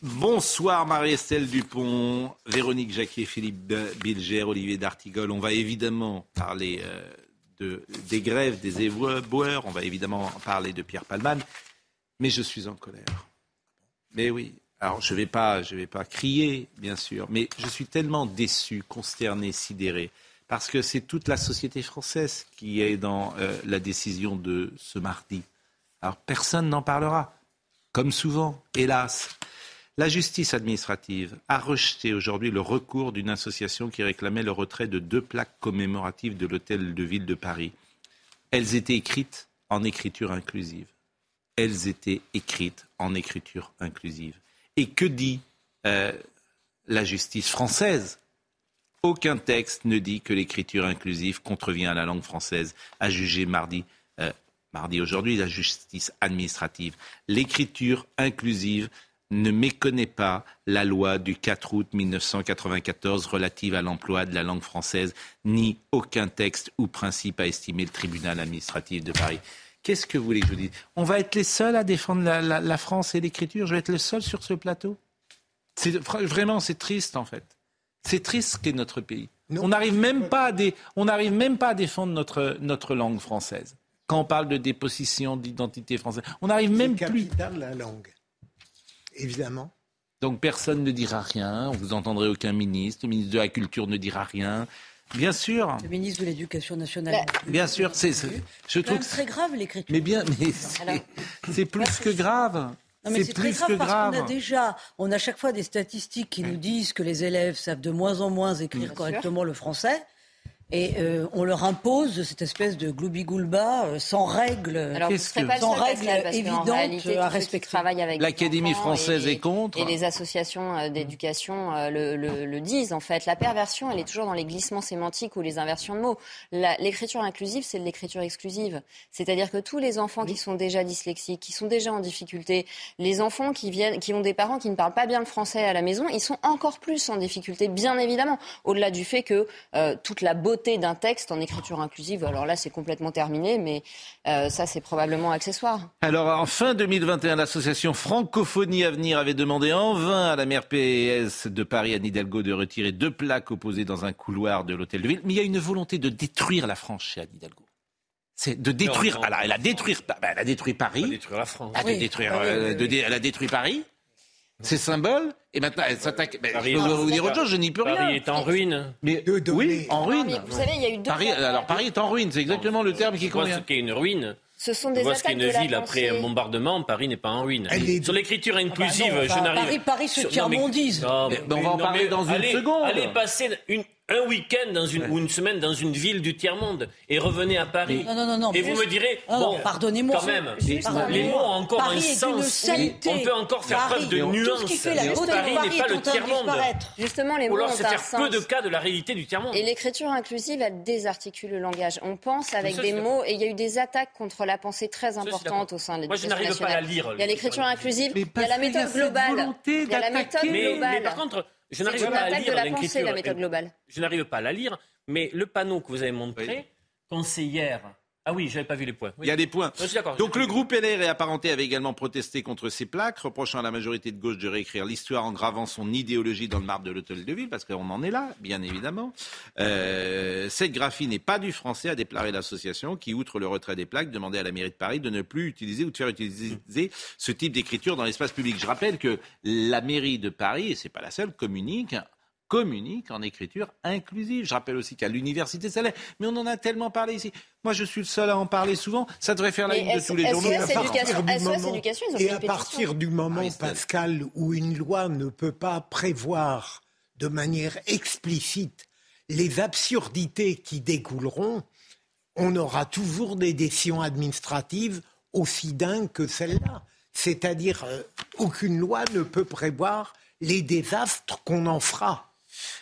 Bonsoir Marie-Estelle Dupont, Véronique Jacquier, Philippe Bilger, Olivier D'Artigol. On va évidemment parler euh, de, des grèves des éboueurs, on va évidemment parler de Pierre Palman, mais je suis en colère. Mais oui, alors je ne vais, pas, vais pas crier, bien sûr, mais je suis tellement déçu, consterné, sidéré, parce que c'est toute la société française qui est dans euh, la décision de ce mardi. Alors personne n'en parlera, comme souvent, hélas. La justice administrative a rejeté aujourd'hui le recours d'une association qui réclamait le retrait de deux plaques commémoratives de l'hôtel de ville de Paris. Elles étaient écrites en écriture inclusive. Elles étaient écrites en écriture inclusive. Et que dit euh, la justice française? Aucun texte ne dit que l'écriture inclusive contrevient à la langue française, a jugé mardi, euh, mardi aujourd'hui la justice administrative. L'écriture inclusive ne méconnaît pas la loi du 4 août 1994 relative à l'emploi de la langue française, ni aucun texte ou principe a estimé le tribunal administratif de Paris. Qu'est-ce que vous voulez que je vous dise? On va être les seuls à défendre la, la- la France et l'écriture? Je vais être le seul sur ce plateau? C'est, Vraiment, c'est triste en fait. C'est triste ce qu'est notre pays. On n'arrive même, pas à dé- on n'arrive même pas à défendre notre, notre langue française. Quand on parle de déposition d'identité française, on n'arrive même plus. capital, la langue. Évidemment. Donc personne ne dira rien, vous entendrez aucun ministre, le ministre de la Culture ne dira rien. Bien sûr, Le ministre de l'Éducation nationale. bien sûr, c'est, je trouve même que très grave l'écriture. Mais bien, mais c'est, plus que grave. Non, mais c'est très grave que parce grave. qu'on a déjà, on a chaque fois des statistiques qui nous disent que les élèves savent de moins en moins écrire correctement le français. Et euh, on leur impose cette espèce de gloubi-goulba euh, sans règles, Alors, sans règles parce évidentes réalité, à respecter. travaillent avec des L'Académie française et- est contre. Et les associations euh, d'éducation euh, le, le- le disent, en fait. La perversion, elle est toujours dans les glissements sémantiques ou les inversions de mots. La- L'écriture inclusive, c'est de l'écriture exclusive. C'est-à-dire que tous les enfants qui sont déjà dyslexiques, qui sont déjà en difficulté, les enfants qui, viennent, qui ont des parents qui ne parlent pas bien le français à la maison, ils sont encore plus en difficulté, bien évidemment. Au-delà du fait que euh, toute la beauté d'un texte en écriture inclusive, alors là, c'est complètement terminé, mais euh, ça, c'est probablement accessoire. Alors, en fin 2021, l'association Francophonie Avenir avait demandé en vain à la maire PS de Paris, Anne Hidalgo, de retirer deux plaques opposées dans un couloir de l'hôtel de ville. Mais il y a une volonté de détruire la France chez Anne Hidalgo. C'est de détruire. non, alors, elle a détruit, bah, elle a détruit Paris. Détruire la France. Ah, de Oui. détruire, oui, euh, de elle a détruit Paris, ses symboles, et maintenant elle s'attaque. Mais Paris je peux est- vous dire autre chose, je n'y peux rien. Paris est en ruine. Mais De oui, en ruine. vous savez, il y a eu deux. Paris, alors Paris est en ruine, c'est exactement le terme qui vois ce convient. qu'est une ruine. Ce sont des vois ce qu'est attaques une de la ville après un bombardement. Paris n'est pas en ruine. Est- Sur l'écriture inclusive, non, je n'arrive. Paris- Paris se non, mais- Mais- mais on va en parler dans une allez- seconde. Allez passer une- un week-end dans une, ou une semaine dans une ville du tiers-monde et revenez à Paris. Non, non, non, non, Et vous juste- me direz, bon, pardonnez-moi. quand même, pardonnez-moi. les mots ont encore Paris un sens. On peut encore faire Paris, preuve de tout nuance. ce qui fait la Mais beauté de Paris Paris n'est pas le tiers-monde. Justement, les Ou mots alors ont c'est faire sens. peu de cas de la réalité du tiers-monde. Et l'écriture inclusive, elle désarticule le langage. On pense avec ça, des mots et il y a eu des attaques contre la pensée très importantes au sein de Moi, je l'éducation n'arrive pas à nationale. lire. Il y a l'écriture inclusive, il y a la méthode globale. Il y a la méthode globale. mais par contre, je C'est n'arrive pas à de lire la pensée, la méthode globale. Je n'arrive pas à la lire, mais le panneau que vous avez montré, Oui. conseillère. Ah oui, j'avais pas vu les points. Oui. Il y a des points. Je suis d'accord. Donc le groupe LR et apparenté avait également protesté contre ces plaques, reprochant à la majorité de gauche de réécrire l'histoire en gravant son idéologie dans le marbre de l'hôtel de ville, parce qu'on en est là, bien évidemment. Euh, cette graphie n'est pas du français, a déclaré l'association, qui, outre le retrait des plaques, demandait à la mairie de Paris de ne plus utiliser ou de faire utiliser ce type d'écriture dans l'espace public. Je rappelle que la mairie de Paris, et c'est pas la seule, communique communique en écriture inclusive. Je rappelle aussi qu'à l'université, ça l'est. Mais on en a tellement parlé ici. Moi, je suis le seul à en parler souvent. Ça devrait faire la Mais une de tous les journaux. à partir du moment- et fait à partir du moment. Pascal, où une loi ne peut pas prévoir de manière explicite les absurdités qui découleront, on aura toujours des décisions administratives aussi dingues que celle-là. C'est-à-dire, euh, aucune loi ne peut prévoir les désastres qu'on en fera.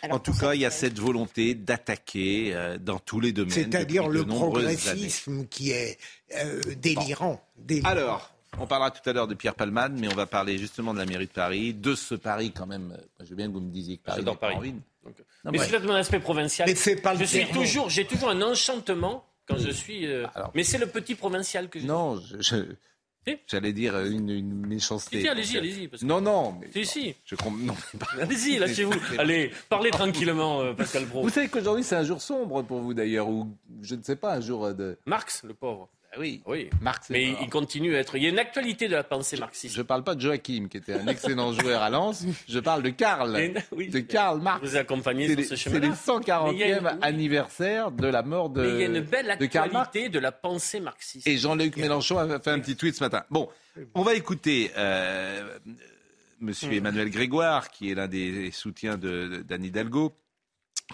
En tout cas, il y a cette volonté d'attaquer euh, dans tous les domaines. C'est-à-dire le progressisme années. qui est euh, délirant, délirant. Alors, on parlera tout à l'heure de Pierre Palmade, mais on va parler justement de la mairie de Paris, de ce Paris quand même. Je veux bien que vous me disiez que Paris J'adore Paris. Donc, non, mais c'est mon aspect provincial. Mais c'est pas le je suis toujours, j'ai toujours un enchantement quand je suis. Euh, Alors- mais c'est le petit provincial que je. Non, je- je- Si. j'allais dire une, une méchanceté. Si, allez-y, allez-y. parce que- Non, non. Mais Si, si. Je Allez-y, lâchez-vous. Allez, parlez tranquillement, euh, Pascal Pro. Vous savez qu'aujourd'hui c'est un jour sombre pour vous d'ailleurs, ou je ne sais pas, un jour de. Marx, le pauvre. Oui. Oui. Marx. Mais mort. il continue à être. Il y a une actualité de la pensée marxiste. Je parle pas de Joachim, qui était un excellent joueur à Lens. Je parle de Karl. Oui. de Karl Marx. vous C'est sur ce c'est chemin-là. les 140e Mais il y a une- oui. anniversaire de la mort de, Mais il y a une belle de Karl Marx. actualité de la pensée marxiste. Et Jean-Luc Mélenchon a fait un petit tweet ce matin. Bon, on va écouter euh, Monsieur Emmanuel Grégoire, qui est l'un des soutiens de- d'Anne Hidalgo,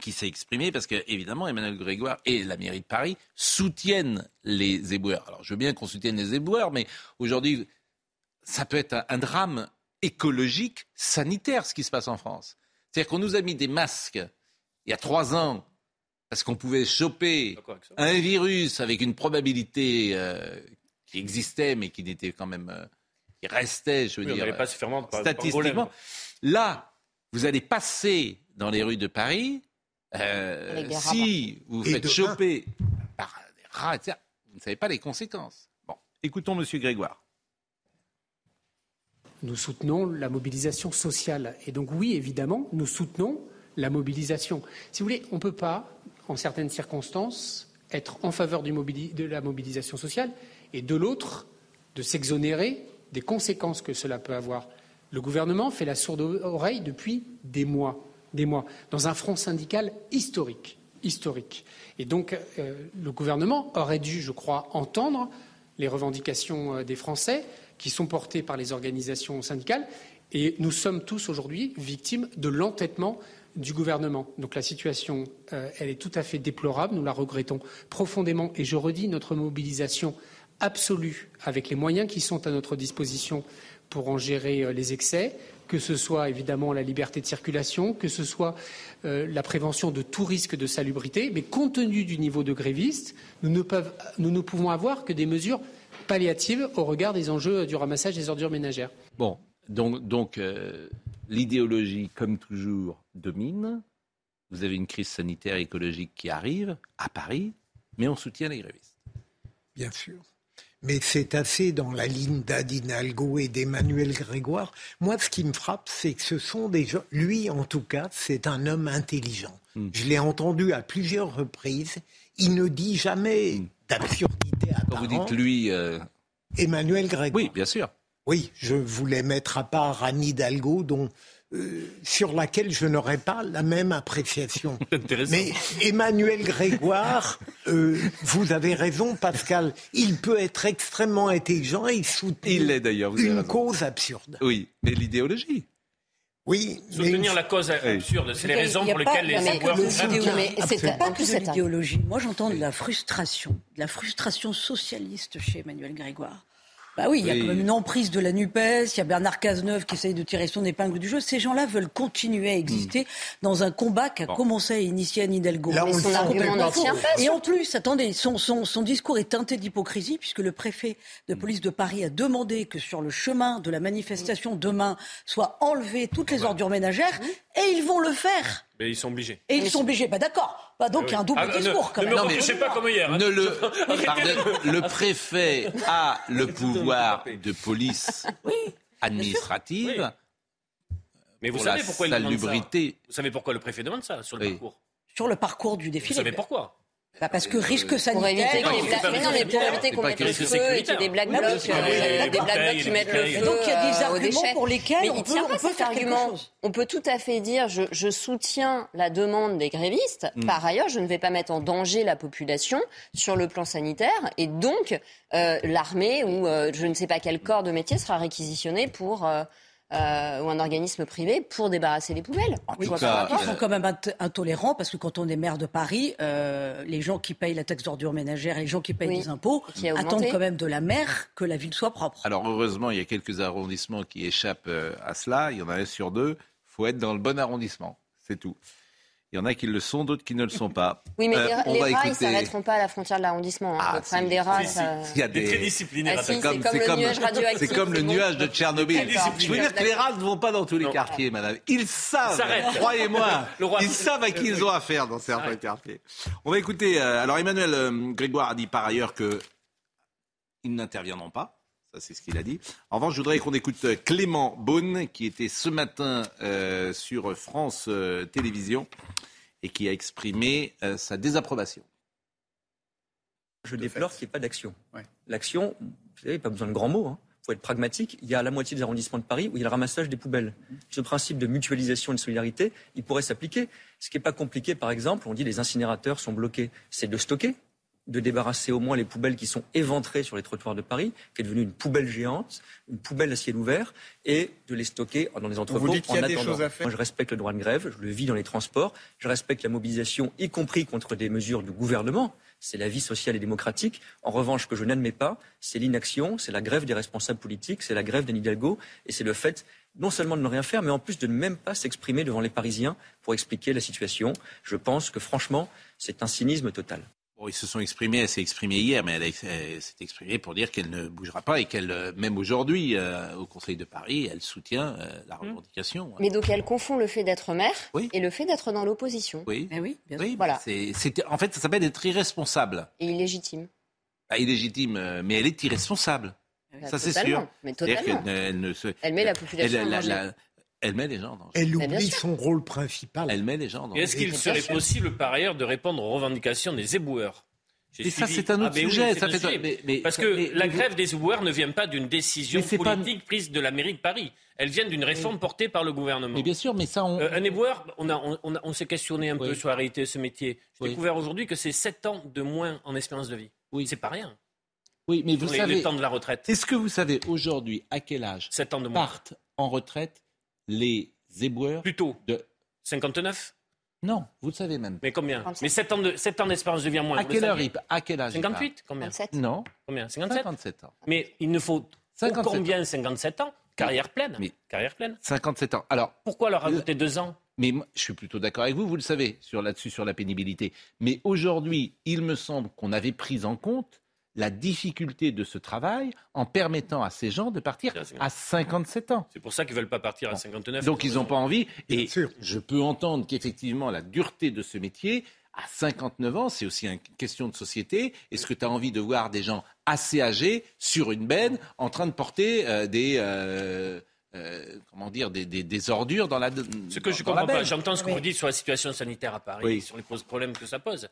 qui s'est exprimé parce que évidemment Emmanuel Grégoire et la mairie de Paris soutiennent les éboueurs. Alors je veux bien qu'on soutienne les éboueurs, mais aujourd'hui ça peut être un, un drame écologique, sanitaire, ce qui se passe en France. C'est-à-dire qu'on nous a mis des masques il y a trois ans parce qu'on pouvait choper un virus avec une probabilité euh, qui existait, mais qui n'était quand même, euh, qui restait, je veux Oui, dire, pas se faire statistiquement. Là, vous allez passer dans les rues de Paris. Euh, si vous faites choper par des rats, etc., vous ne savez pas les conséquences. Bon, écoutons Monsieur Grégoire. Nous soutenons la mobilisation sociale. Et donc oui, évidemment, nous soutenons la mobilisation. Si vous voulez, on ne peut pas, en certaines circonstances, être en faveur du mobili- de la mobilisation sociale et de l'autre, de s'exonérer des conséquences que cela peut avoir. Le gouvernement fait la sourde oreille depuis des mois, des mois, dans un front syndical historique, historique. Et donc, euh, le gouvernement aurait dû, je crois, entendre les revendications euh, des Français qui sont portées par les organisations syndicales. Et nous sommes tous aujourd'hui victimes de l'entêtement du gouvernement. Donc la situation, euh, elle est tout à fait déplorable. Nous la regrettons profondément. Et je redis notre mobilisation absolue avec les moyens qui sont à notre disposition pour en gérer les excès, que ce soit évidemment la liberté de circulation, que ce soit euh, la prévention de tout risque de salubrité. Mais compte tenu du niveau de grévistes, nous ne, peuvent- nous ne pouvons avoir que des mesures palliatives au regard des enjeux du ramassage des ordures ménagères. Bon, donc, donc euh, l'idéologie, comme toujours, domine. Vous avez une crise sanitaire écologique qui arrive à Paris, mais on soutient les grévistes. Bien sûr. Mais c'est assez dans la ligne d'Adinalgo et d'Emmanuel Grégoire. Moi, ce qui me frappe, c'est que ce sont des gens. Lui, en tout cas, c'est un homme intelligent. Hmm. Je l'ai entendu à plusieurs reprises. Il ne dit jamais d'absurdité Hmm. Quand vous dites lui, euh, Emmanuel Grégoire. oui, bien sûr. Oui, je voulais mettre à part Anne Hidalgo, dont, euh, sur laquelle je n'aurais pas la même appréciation. Intéressant. Mais Emmanuel Grégoire, euh, vous avez raison, Pascal, il peut être extrêmement intelligent et soutenir Il d'ailleurs, avez une cause absurde. Oui, mais l'idéologie. Oui, mais Soutenir une- la cause absurde, c'est les raisons pour lesquelles les mais mais c'est pas que un- l'idéologie. Moi, j'entends de la frustration, de la frustration socialiste chez Emmanuel Grégoire. Bah oui, il y a quand même une emprise de la NUPES, il y a Bernard Cazeneuve qui essaye de tirer son épingle du jeu. Ces gens-là veulent continuer à exister dans un combat qu'a Bon. commencé à initier Anne Hidalgo. Là, on son sent argument faux. pas. Et en plus, attendez, son, son, son discours est teinté d'hypocrisie puisque le préfet de police de Paris a demandé que sur le chemin de la manifestation demain soient enlevées toutes les ordures ménagères et ils vont le faire. Mais ils sont obligés. Et ils sont obligés. Bah d'accord. Bah donc il y a un double Ah, ne- discours quand ne même. me Non, mais- reprochez pas comme hier. hein. Ne le, pardon, le préfet a le pouvoir de police Oui. administrative Oui. Mais vous pour savez la pourquoi il demande ça? Vous savez pourquoi le préfet demande ça sur le Oui. parcours? Sur le parcours du Vous défilé. savez pourquoi? Bah, parce que risque Pour sanitaire. éviter qu'il y ait pour éviter C'est qu'on mette le feu et qu'il y ait des black Oui, blocs, oui, euh, des oui, black blocs qui mettent le feu donc il y a des euh, arguments pour lesquels on peut, on faire quelque chose. On peut tout à fait dire je, je soutiens la demande des grévistes. Mm. Par ailleurs, je ne vais pas mettre en danger la population sur le plan sanitaire. Et donc, euh, l'armée ou euh, je ne sais pas quel corps de métier sera réquisitionné pour, euh, euh, ou un organisme privé pour débarrasser les poubelles. En Oui, tout ils sont quand même int- intolérants parce que quand on est maire de Paris, euh, les gens qui payent la taxe d'ordure ménagère, les gens qui payent Oui, des impôts, qui attendent quand même de la maire que la ville soit propre. Alors heureusement, il y a quelques arrondissements qui échappent euh, à cela. Il y en a un sur deux. Il faut être dans le bon arrondissement. C'est tout. Il y en a qui le sont, d'autres qui ne le sont pas. Oui, mais Euh, les, on les va rats, ils écouter- s'arrêteront pas à la frontière de l'arrondissement. hein. Ah, le problème si, des rats, si, si. ça... Il y a est très des... disciplinaire. Ah, si, c'est comme le nuage radioactif, c'est comme le bon. nuage de Tchernobyl. Je veux dire que les rats ne vont pas dans tous les Non. quartiers, madame. Ils savent, croyez-moi, ils savent à qui ils ont affaire dans certains quartiers. On va écouter. euh, alors Emmanuel euh, Grégoire a dit par ailleurs que ils n'interviendront pas. Ça, c'est ce qu'il a dit. En revanche, je voudrais qu'on écoute Clément Beaune, qui était ce matin euh, sur France euh, Télévisions et qui a exprimé euh, sa désapprobation. Je déplore qu'il n'y ait pas d'action. L'action, vous savez, pas besoin de grands mots. Il faut être pragmatique. Il y a la moitié des arrondissements de Paris où il y a le ramassage des poubelles. Ce principe de mutualisation et de solidarité, il pourrait s'appliquer. Ce qui n'est pas compliqué, par exemple, on dit les incinérateurs sont bloqués. C'est de stocker, de débarrasser au moins les poubelles qui sont éventrées sur les trottoirs de Paris, qui est devenue une poubelle géante, une poubelle à ciel ouvert, et de les stocker dans des entrepôts dites qu'il y a en des attendant. choses à faire Moi, je respecte le droit de grève, je le vis dans les transports, je respecte la mobilisation, y compris contre des mesures du gouvernement. C'est la vie sociale et démocratique. En revanche, ce que je n'admets pas, c'est l'inaction, c'est la grève des responsables politiques, c'est la grève d'Anne Hidalgo, et c'est le fait non seulement de ne rien faire, mais en plus de ne même pas s'exprimer devant les Parisiens pour expliquer la situation. Je pense que franchement, c'est un cynisme total. Bon, ils se sont exprimés, elle s'est exprimée hier, mais elle, s'est exprimée pour dire qu'elle ne bougera pas et qu'elle, euh, même aujourd'hui, euh, au Conseil de Paris, elle soutient euh, la revendication. Mais donc elle confond le fait d'être maire Oui. et le fait d'être dans l'opposition. Oui, Eh oui, bien sûr. oui Voilà. c'est- c'est- en fait, ça s'appelle être irresponsable. Et illégitime. Pas illégitime, mais elle est irresponsable. Bah, ça, c'est totalement, sûr. Mais totalement. elle ne se- Elle met la population elle, en la- danger. la- elle met les gens en danger. Elle oublie son rôle principal. Elle met les gens en Et danger. est-ce qu'il serait possible, par ailleurs, de répondre aux revendications des éboueurs? Et ça, c'est un autre Ah, ben oui, sujet. c'est ça un fait- sujet. mais- mais- Parce que mais- la grève des éboueurs ne vient pas d'une décision pas- politique prise de la mairie de Paris. Elle vient d'une réforme portée par le gouvernement. Mais bien sûr, mais ça, on. Euh, un éboueur, on, a- on, on a- on s'est questionné un peu sur la réalité de ce métier. J'ai Oui. découvert aujourd'hui que c'est 7 ans de moins en espérance de vie. Oui. C'est pas rien. oui, mais vous les, savez. les temps de la retraite. Est-ce que vous savez aujourd'hui à quel âge 7 ans de moins. partent en retraite les éboueurs Plutôt. de 59 Non, vous le savez même. Mais combien? 57. Mais 7 ans de- sept ans d'espérance de vie en moins. À quelle heure à quel âge il 58 Combien? 57. part Non, Combien? 57 57 ans. Mais il ne faut 57 combien 57 ans? Carrière pleine. Mais- Carrière pleine. 57 ans. Alors, Pourquoi leur rajouter deux ans? Mais moi, je suis plutôt d'accord avec vous, vous le savez, sur là-dessus, sur la pénibilité. Mais aujourd'hui, il me semble qu'on avait pris en compte la difficulté de ce travail en permettant à ces gens de partir à 57 ans. C'est pour ça qu'ils veulent pas partir à 59. Donc ils n'ont pas envie. Et je peux entendre qu'effectivement la dureté de ce métier, à 59 ans, c'est aussi une question de société. Est-ce que tu as envie de voir des gens assez âgés sur une benne en train de porter euh, des... euh, euh, comment dire, des, des- des ordures dans la Ce que je dans la comprends pas, j'entends ce que Oui. vous dites sur la situation sanitaire à Paris, Oui. sur les problèmes que ça pose.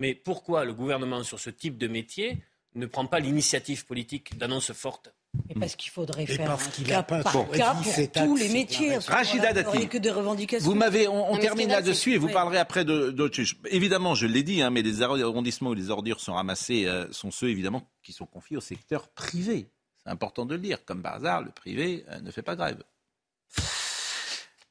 Mais pourquoi le gouvernement, sur ce type de métier, ne prend pas l'initiative politique d'annonce forte Et parce qu'il faudrait Et faire parce un qu'il cas a pas par cas pour tous les métiers. Rachida Dati. que des revendications. Vous m'avez, on, termine là, là-dessus et vous parlerez après de- d'autres choses. Évidemment, je l'ai dit, hein, mais les arrondissements où les ordures sont ramassées euh, sont ceux évidemment qui sont confiés au secteur privé. C'est important de le dire. Comme par hasard, le privé euh, ne fait pas grève.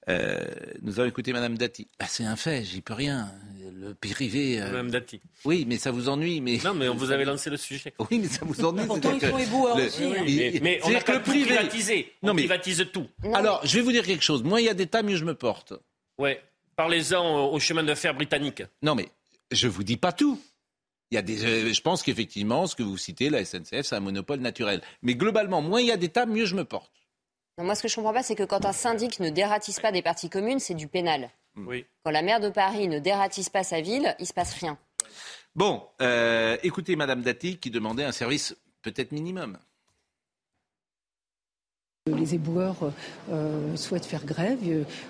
Euh, nous avons écouté Madame Dati. Bah, c'est un fait, j'y peux rien. Le privé, euh, Madame Dati. oui, mais ça vous ennuie. Mais Non, mais on vous avez lancé le sujet. oui, mais ça vous ennuie. Pourtant, ils sont éboueurs le- aussi. hein. il- Mais, mais on c'est-à-dire n'a que le privé. privatisé. On Non, mais- privatise tout. Alors, je vais vous dire quelque chose. Moins il y a d'États, mieux je me porte. Ouais. Parlez-en au, au chemin de fer britannique. Non, mais je vous dis pas tout. Il y a des, euh, je pense qu'effectivement, ce que vous citez, la SNCF, c'est un monopole naturel. Mais globalement, moins il y a d'États, mieux je me porte. Non, moi, ce que je comprends pas, c'est que quand un syndic ne dératisse pas des parties communes, c'est du pénal. Oui. Quand la maire de Paris ne dératisse pas sa ville, il se passe rien. Bon, euh, écoutez Madame Dati qui demandait un service peut-être minimum. Les éboueurs euh, souhaitent faire grève.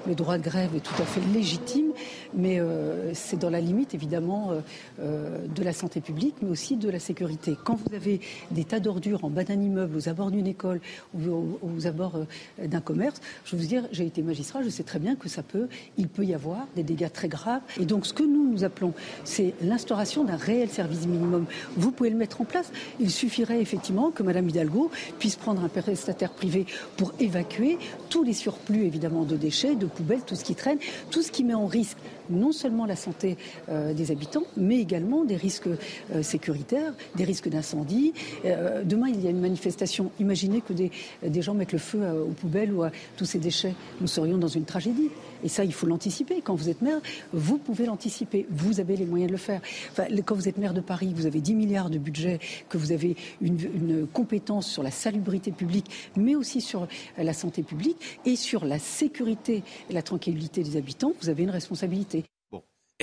Le droit de grève est tout à fait légitime, mais euh, c'est dans la limite évidemment euh, de la santé publique, mais aussi de la sécurité. Quand vous avez des tas d'ordures en bas d'un immeuble, aux abords d'une école ou aux, abords d'un commerce, je veux dire, j'ai été magistrat, je sais très bien que ça peut, il peut y avoir des dégâts très graves. Et donc, ce que nous nous appelons, c'est l'instauration d'un réel service minimum. Vous pouvez le mettre en place. Il suffirait effectivement que Madame Hidalgo puisse prendre un prestataire privé pour évacuer tous les surplus évidemment de déchets, de poubelles, tout ce qui traîne, tout ce qui met en risque non seulement la santé euh, des habitants, mais également des risques euh, sécuritaires, des risques d'incendie. Euh, demain, il y a une manifestation. Imaginez que des, des gens mettent le feu aux poubelles ou à tous ces déchets. Nous serions dans une tragédie. Et ça, il faut l'anticiper. Quand vous êtes maire, vous pouvez l'anticiper. Vous avez les moyens de le faire. Enfin, quand vous êtes maire de Paris, vous avez 10 milliards de budget, que vous avez une, une compétence sur la salubrité publique, mais aussi sur la santé publique et sur la sécurité et la tranquillité des habitants, vous avez une responsabilité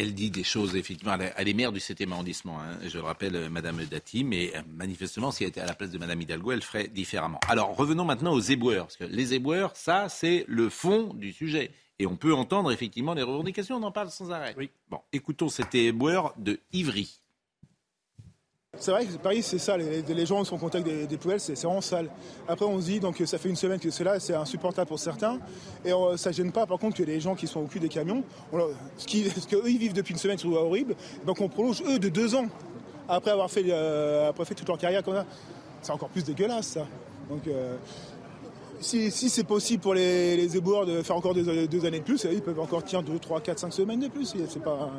elle dit des choses, effectivement. Elle est maire du 7e arrondissement, hein. je le rappelle, euh, Madame Dati, mais euh, manifestement, si elle était à la place de Madame Hidalgo, elle ferait différemment. Alors, revenons maintenant aux éboueurs. Parce que les éboueurs, ça, c'est le fond du sujet. Et on peut entendre effectivement les revendications, on en parle sans arrêt. Oui. Bon, écoutons cet éboueur de Ivry. C'est vrai que Paris, c'est ça. Les, gens sont en contact des, poubelles, c'est vraiment sale. Après, on se dit, donc ça fait une semaine que cela, c'est insupportable pour certains. Et on, ça gêne pas, par contre, que les gens qui sont au cul des camions, ce qu'eux, vivent depuis une semaine, c'est horrible. Donc on prolonge, eux, de deux ans, après avoir fait, euh, après fait toute leur carrière comme ça. C'est encore plus dégueulasse, ça. Donc. Euh, si, c'est possible pour les, les, éboueurs de faire encore deux, années de plus, ils peuvent encore tenir deux, trois, quatre, cinq semaines de plus. C'est pas,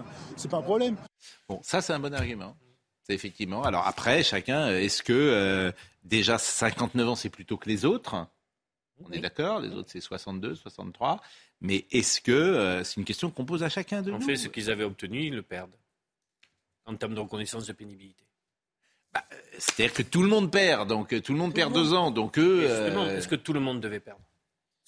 pas un problème. Bon, ça c'est un bon argument effectivement. Alors après, chacun, euh, est-ce que euh, déjà 59 ans, c'est plutôt que les autres? On est d'accord, les autres c'est 62, 63. Mais est-ce que euh, c'est une question qu'on pose à chacun de nous? En fait, ce qu'ils avaient obtenu, ils le perdent en termes de reconnaissance de pénibilité. Bah, c'est-à-dire que tout le monde perd, donc tout le monde perd deux ans, donc eux. Est-ce que tout le monde devait perdre?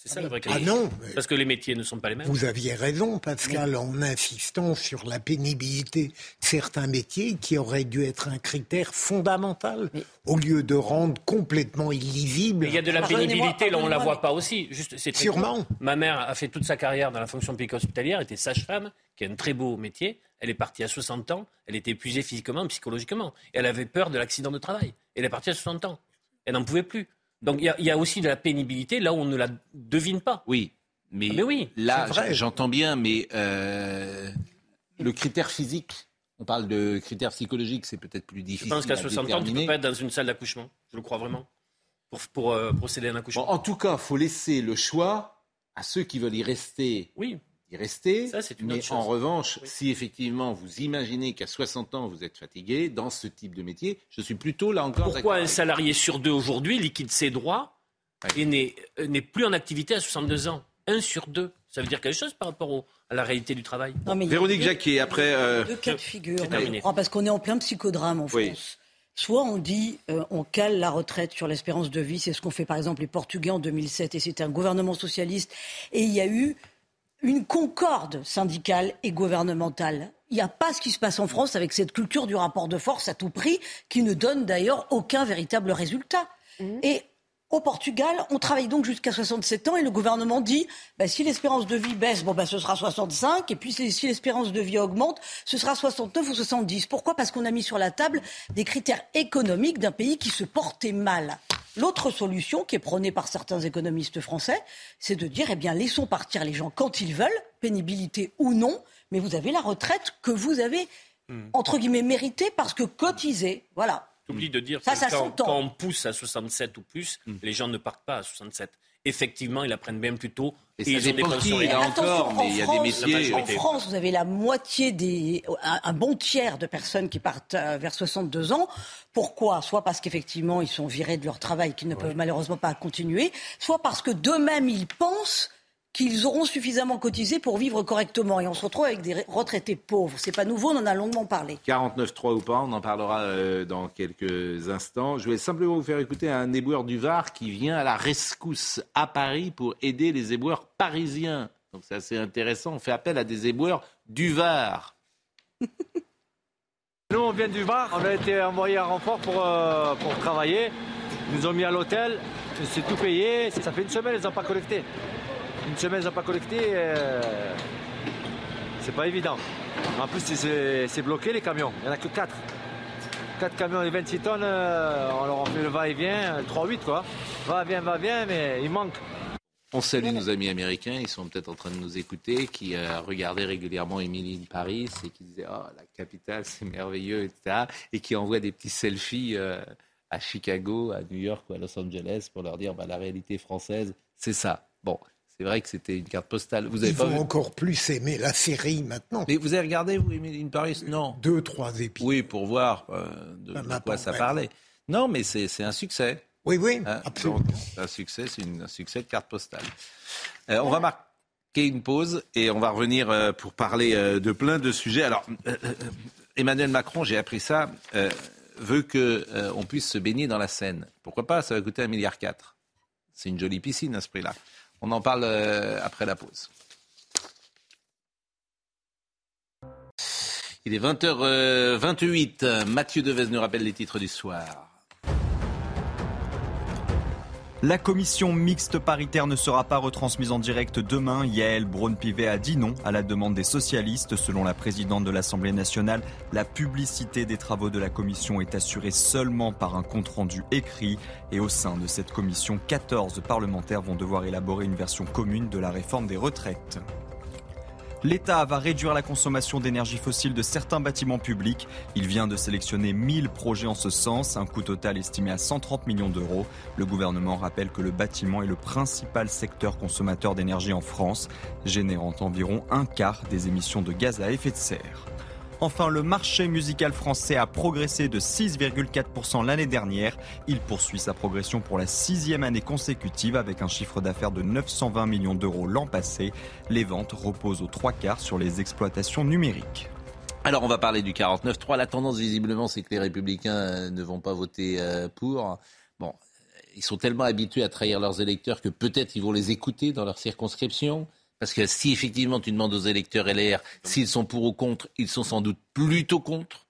C'est ça vrai Ah non. Parce que les métiers ne sont pas les mêmes. Vous aviez raison, Pascal, en insistant sur la pénibilité de certains métiers qui auraient dû être un critère fondamental, au lieu de rendre complètement illisible. il y a de la pénibilité, là on ne la voit pas aussi. Juste, c'est Sûrement. Ma mère a fait toute sa carrière dans la fonction publique hospitalière, était sage-femme, qui est un très beau métier. Elle est partie à 60 ans, elle était épuisée physiquement, psychologiquement. elle avait peur de l'accident de travail. Elle est partie à 60 ans. Elle n'en pouvait plus. Donc il y, a aussi de la pénibilité là où on ne la devine pas. Oui, mais, ah, oui, là j'entends bien, mais euh, le critère physique, on parle de critères psychologiques, c'est peut-être plus difficile. Je pense qu'à 60 ans, tu ne peux pas être dans une salle d'accouchement. Je le crois vraiment. Pour, euh, procéder à un accouchement. en tout cas, il faut laisser le choix à ceux qui veulent y rester. Oui rester. mais en revanche, si effectivement vous imaginez qu'à 60 ans vous êtes fatigué dans ce type de métier, je suis plutôt là encore. Pourquoi un salarié sur deux aujourd'hui liquide ses droits et euh, n'est plus en activité à 62 ans? Un sur deux. Ça veut dire quelque chose par rapport à la réalité du travail? Véronique Jacquet, après. Euh... Deux cas de figure, parce qu'on est en plein psychodrame en France. Soit on dit euh, on cale la retraite sur l'espérance de vie, c'est ce qu'ont fait par exemple les Portugais en 2007 et c'était un gouvernement socialiste et il y a eu une concorde syndicale et gouvernementale. Il n'y a pas ce qui se passe en France avec cette culture du rapport de force à tout prix, qui ne donne d'ailleurs aucun véritable résultat. Mmh. Et au Portugal, on travaille donc jusqu'à 67 ans et le gouvernement dit bah, si l'espérance de vie baisse, bon, bah, ce sera 65, et puis si l'espérance de vie augmente, ce sera 69 ou 70. Pourquoi? Parce qu'on a mis sur la table des critères économiques d'un pays qui se portait mal. L'autre solution qui est prônée par certains économistes français, c'est de dire, eh bien, laissons partir les gens quand ils veulent, pénibilité ou non, mais vous avez la retraite que vous avez, hmm. entre guillemets, méritée parce que cotisée. Voilà. T'oublies de dire que quand, quand, on pousse à 67 ou plus, hmm. les gens ne partent pas à 67 effectivement, ils apprennent bien plus tôt. Et, ils ont des pensions. Il y a encore, mais il y a des métiers. En France, vous avez la moitié des, un, bon tiers de personnes qui partent euh, vers 62 ans. Pourquoi? Soit parce qu'effectivement, ils sont virés de leur travail, qu'ils ne peuvent malheureusement pas continuer, soit parce que d'eux-mêmes, ils pensent qu'ils auront suffisamment cotisé pour vivre correctement. Et on se retrouve avec des retraités pauvres. C'est pas nouveau, on en a longuement parlé. 49.3 ou pas, on en parlera euh, dans quelques instants. Je vais simplement vous faire écouter un éboueur du Var qui vient à la rescousse à Paris pour aider les éboueurs parisiens. Donc c'est assez intéressant. On fait appel à des éboueurs du Var. Nous, on vient du Var. On a été envoyé à renfort pour, euh, pour travailler. Ils nous ont mis à l'hôtel. C'est tout payé. Ça fait une semaine, ils n'ont pas collecté une semaine, n'ont pas collecté, euh, c'est pas évident. En plus, c'est bloqué les camions. Il n'y en a que 4. 4 camions de 26 tonnes, euh, on leur fait le va-et-vient, 3-8 quoi. Va-vient, va-vient, mais il manque. On salue nos amis américains, ils sont peut-être en train de nous écouter, qui euh, regardaient régulièrement Emily de Paris et qui disaient Oh, la capitale, c'est merveilleux, etc. Et qui envoient des petits selfies à Chicago, à New York ou à Los Angeles pour leur dire bah, la réalité française, c'est ça. Bon, c'est vrai que c'était une carte postale. Vous avez Ils vont encore plus aimer la série maintenant. Mais vous avez regardé, vous, in Paris? Non. Deux, trois épisodes. Oui, pour voir euh, de, quoi ça parlait. Non, mais c'est un succès. Oui, oui, hein, absolument. un succès, c'est un succès de carte postale. Euh, on va marquer une pause et on va revenir euh, pour parler de plein de sujets. Alors, Emmanuel Macron, j'ai appris ça, veut qu'on puisse se baigner dans la Seine. Pourquoi pas? Ça va coûter un milliard quatre. C'est une jolie piscine à ce prix-là. On en parle euh, après la pause. Il est 20h28. Mathieu Devez nous rappelle les titres du soir. La commission mixte paritaire ne sera pas retransmise en direct demain. Yael Braun-Pivet a dit non à la demande des socialistes. Selon la présidente de l'Assemblée nationale, la publicité des travaux de la commission est assurée seulement par un compte-rendu écrit. Et au sein de cette commission, 14 parlementaires vont devoir élaborer une version commune de la réforme des retraites. L'État va réduire la consommation d'énergie fossile de certains bâtiments publics. Il vient de sélectionner 1000 projets en ce sens, un coût total estimé à 130 millions d'euros. Le gouvernement rappelle que le bâtiment est le principal secteur consommateur d'énergie en France, générant environ un quart des émissions de gaz à effet de serre. Enfin, le marché musical français a progressé de 6,4% l'année dernière. Il poursuit sa progression pour la sixième année consécutive avec un chiffre d'affaires de 920 millions d'euros l'an passé. Les ventes reposent aux trois quarts sur les exploitations numériques. Alors on va parler du 49-3. La tendance visiblement c'est que les républicains euh, ne vont pas voter euh, pour. Bon, ils sont tellement habitués à trahir leurs électeurs que peut-être ils vont les écouter dans leur circonscription. Parce que si effectivement tu demandes aux électeurs LR s'ils sont pour ou contre, ils sont sans doute plutôt contre.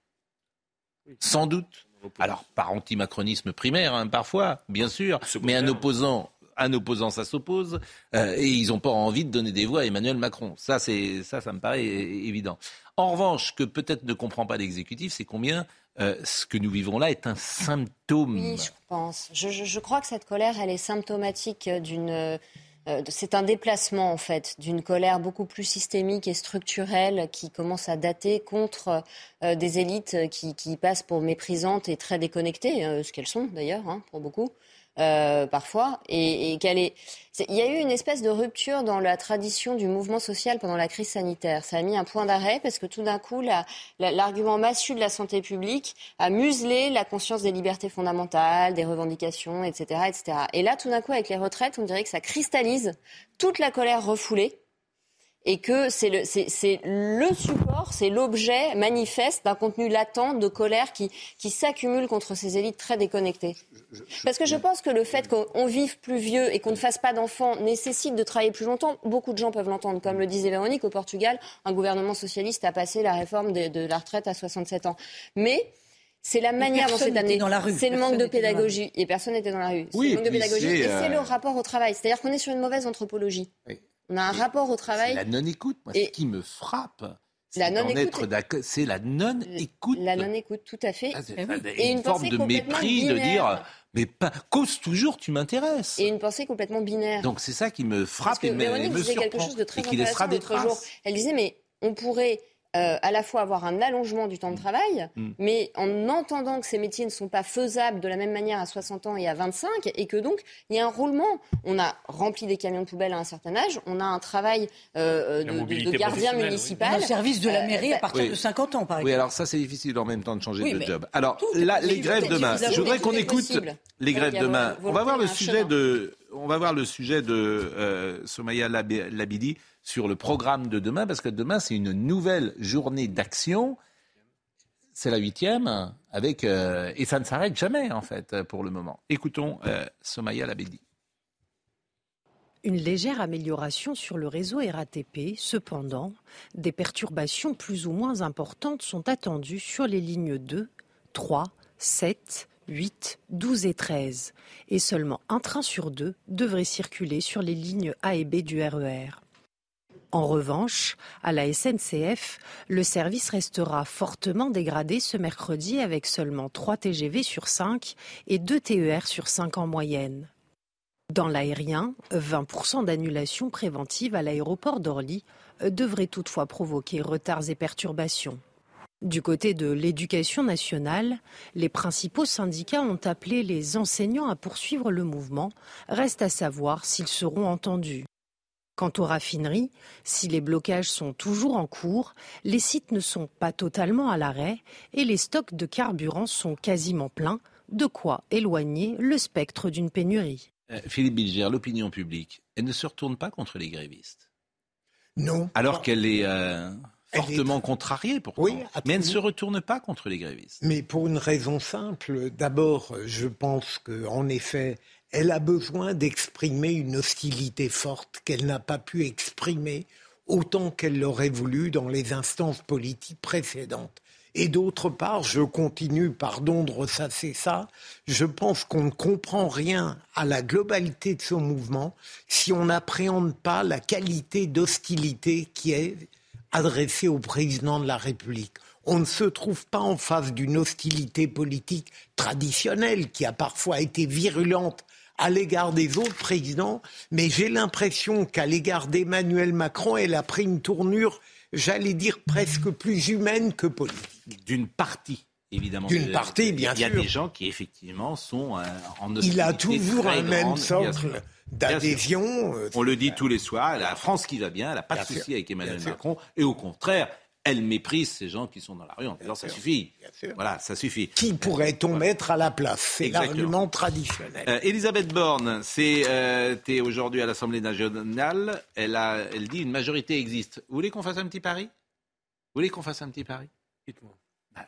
Sans doute. Alors, par antimacronisme primaire, hein, parfois, bien sûr, mais un opposant, un opposant, ça s'oppose, euh, et ils n'ont pas envie de donner des voix à Emmanuel Macron. Ça, c'est ça, ça me paraît évident. En revanche, ce que peut-être ne comprend pas l'exécutif, c'est combien euh, ce que nous vivons là est un symptôme. Oui, je pense. je crois que cette colère, elle est symptomatique d'une euh, c'est un déplacement en fait d'une colère beaucoup plus systémique et structurelle qui commence à dater contre euh, des élites qui, passent pour méprisantes et très déconnectées, euh, ce qu'elles sont d'ailleurs hein, pour beaucoup. Euh, parfois, et, qu'elle est... Il y a eu une espèce de rupture dans la tradition du mouvement social pendant la crise sanitaire. Ça a mis un point d'arrêt parce que tout d'un coup, l'argument massu de la santé publique a muselé la conscience des libertés fondamentales, des revendications, etc., etc. Et là, tout d'un coup, avec les retraites, on dirait que ça cristallise toute la colère refoulée et que c'est le, c'est, le support, c'est l'objet manifeste d'un contenu latent de colère qui, qui s'accumule contre ces élites très déconnectées. Parce que je pense que le fait qu'on vive plus vieux et qu'on ne fasse pas d'enfants nécessite de travailler plus longtemps. Beaucoup de gens peuvent l'entendre. Comme le disait Véronique, au Portugal, un gouvernement socialiste a passé la réforme de, la retraite à 67 ans. Mais c'est la manière dont c'est amené. C'est le manque de pédagogie. Et personne n'était dans la rue. Oui, le manque de pédagogie. Et c'est le euh, rapport au travail. C'est-à-dire qu'on est sur une mauvaise anthropologie. On a un rapport au travail. La non-écoute. Moi, ce qui me frappe, c'est la non-écoute. C'est la non-écoute. La non-écoute, tout à fait. Ah, et une, forme de mépris de dire mais pas, cause toujours, tu m'intéresses. Et une pensée complètement binaire. Donc c'est ça qui me frappe et me, disait quelque chose de très intéressant l'autre jour. Elle disait mais on pourrait euh, à la fois avoir un allongement du temps de travail, mm. mais en entendant que ces métiers ne sont pas faisables de la même manière à 60 ans et à 25, et que donc il y a un roulement. On a rempli des camions de poubelle à un certain âge, on a un travail euh, de, gardien municipal. Un service de la euh, mairie à partir de 50 ans, par exemple. Oui, alors ça c'est difficile en même temps de changer de job. Alors là, les grèves demain, je voudrais qu'on écoute les grèves demain. On va voir le sujet de, on va voir le sujet de Somaya Labidi sur le programme de demain, parce que demain, c'est une nouvelle journée d'action. C'est la huitième, avec, euh, et ça ne s'arrête jamais, en fait, pour le moment. Écoutons euh, Somaya Labedi. Une légère amélioration sur le réseau RATP. Cependant, des perturbations plus ou moins importantes sont attendues sur les lignes 2, 3, 7, 8, 12 et 13. Et seulement un train sur deux devrait circuler sur les lignes A et B du RER. En revanche, à la SNCF, le service restera fortement dégradé ce mercredi avec seulement 3 TGV sur 5 et 2 TER sur 5 en moyenne. Dans l'aérien, 20% d'annulations préventives à l'aéroport d'Orly devraient toutefois provoquer retards et perturbations. Du côté de l'éducation nationale, les principaux syndicats ont appelé les enseignants à poursuivre le mouvement. Reste à savoir s'ils seront entendus. Quant aux raffineries, si les blocages sont toujours en cours, les sites ne sont pas totalement à l'arrêt et les stocks de carburant sont quasiment pleins, de quoi éloigner le spectre d'une pénurie. Euh, Philippe Bilger, l'opinion publique, elle ne se retourne pas contre les grévistes Non. Alors qu'elle est euh, fortement contrariée pourtant. Oui, mais elle ne se retourne pas contre les grévistes. Mais pour une raison simple. D'abord, je pense qu'en effet, elle a besoin d'exprimer une hostilité forte qu'elle n'a pas pu exprimer autant qu'elle l'aurait voulu dans les instances politiques précédentes. Et d'autre part, je continue, pardon de ressasser ça, je pense qu'on ne comprend rien à la globalité de ce mouvement si on n'appréhende pas la qualité d'hostilité qui est adressée au président de la République. On ne se trouve pas en face d'une hostilité politique traditionnelle qui a parfois été virulente à l'égard des autres présidents, mais j'ai l'impression qu'à l'égard d'Emmanuel Macron, elle a pris une tournure, j'allais dire, presque plus humaine que politique. D'une partie. Évidemment. D'une partie, bien sûr. Il y a des gens qui, effectivement, sont euh, en Il a toujours un même socle d'adhésion. On le dit tous les soirs, la France qui va bien, elle n'a pas de souci avec Emmanuel Macron. Et au contraire, elle méprise ces gens qui sont dans la rue en disant ça suffit. Voilà, ça suffit. Qui pourrait-on mettre à la place? C'est l'argument traditionnel. Euh, Elisabeth Borne, c'est euh, aujourd'hui à l'Assemblée nationale. Elle, a, elle dit une majorité existe. Vous voulez qu'on fasse un petit pari? Vous voulez qu'on fasse un petit pari? Dites-moi. Bah,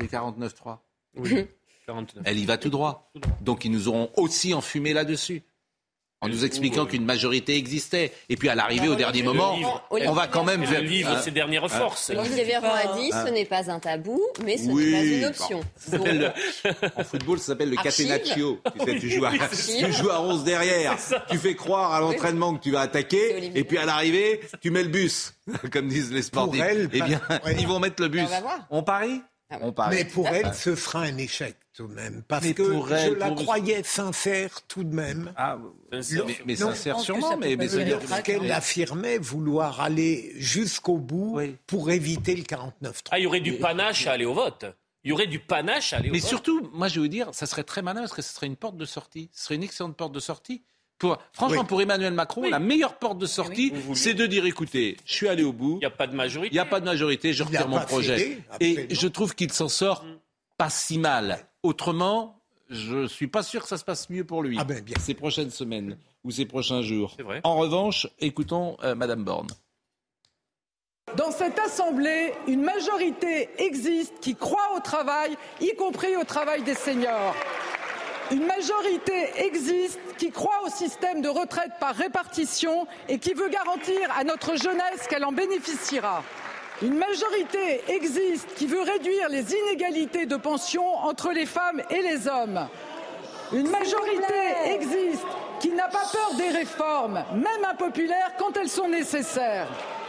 les 49-3. Oui. 49. Elle y va tout droit. Donc ils nous auront aussi enfumé là-dessus en nous expliquant qu'une majorité existait. Et puis à l'arrivée, au dernier moment, on va quand même... Le livre, ses dernières forces. Olivier Véran a dit, ce n'est pas un tabou, mais ce n'est pas une option. en football, ça s'appelle le catenaccio. Tu, sais, tu, joues à, tu joues à 11 derrière. Tu fais croire à l'entraînement que tu vas attaquer. Et puis à l'arrivée, tu mets le bus, comme disent les sportifs. Elle, eh bien, ils vont mettre le bus. On, parie? On parie. Mais pour elle, ce sera un échec tout de même. Parce que je la croyais sincère tout de même. Ah, mais, mais sincère sûrement, mais, mais qu'elle affirmait vouloir aller jusqu'au bout pour éviter le 49-3. Ah, il y aurait du panache à aller au vote. Il y aurait du panache à aller au mais vote. Mais surtout, moi je veux dire, ça serait très malin parce que ce serait une porte de sortie. Ce serait une excellente porte de sortie. Pour, franchement, oui. pour Emmanuel Macron, oui. la meilleure porte de sortie, oui. c'est de dire écoutez, je suis allé au bout. Il n'y a pas de majorité. Il n'y a pas de majorité, je retire mon projet. Cédé, et je trouve qu'il s'en sort pas si mal. Autrement, je ne suis pas sûr que ça se passe mieux pour lui ah ben, ces prochaines semaines ou ces prochains jours. En revanche, écoutons euh, Madame Borne. Dans cette Assemblée, une majorité existe qui croit au travail, y compris au travail des seniors. Une majorité existe qui croit au système de retraite par répartition et qui veut garantir à notre jeunesse qu'elle en bénéficiera. Une majorité existe qui veut réduire les inégalités de pension entre les femmes et les hommes. Une majorité existe qui n'a pas peur des réformes, même impopulaires, quand elles sont nécessaires.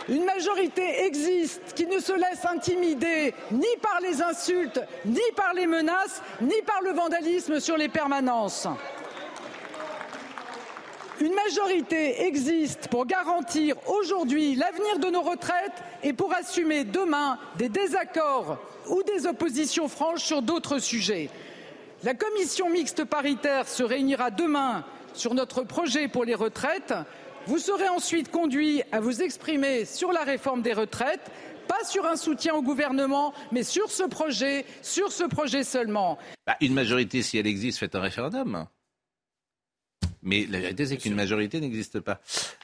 Une majorité existe qui ne se laisse intimider ni par les insultes, ni par les menaces, ni par le vandalisme sur les permanences. Une majorité existe pour garantir aujourd'hui l'avenir de nos retraites et pour assumer demain des désaccords ou des oppositions franches sur d'autres sujets. La commission mixte paritaire se réunira demain sur notre projet pour les retraites. Vous serez ensuite conduit à vous exprimer sur la réforme des retraites, pas sur un soutien au gouvernement, mais sur ce projet, sur ce projet seulement. Bah, une majorité, si elle existe, faites un référendum. Mais la vérité, c'est qu'une majorité n'existe pas.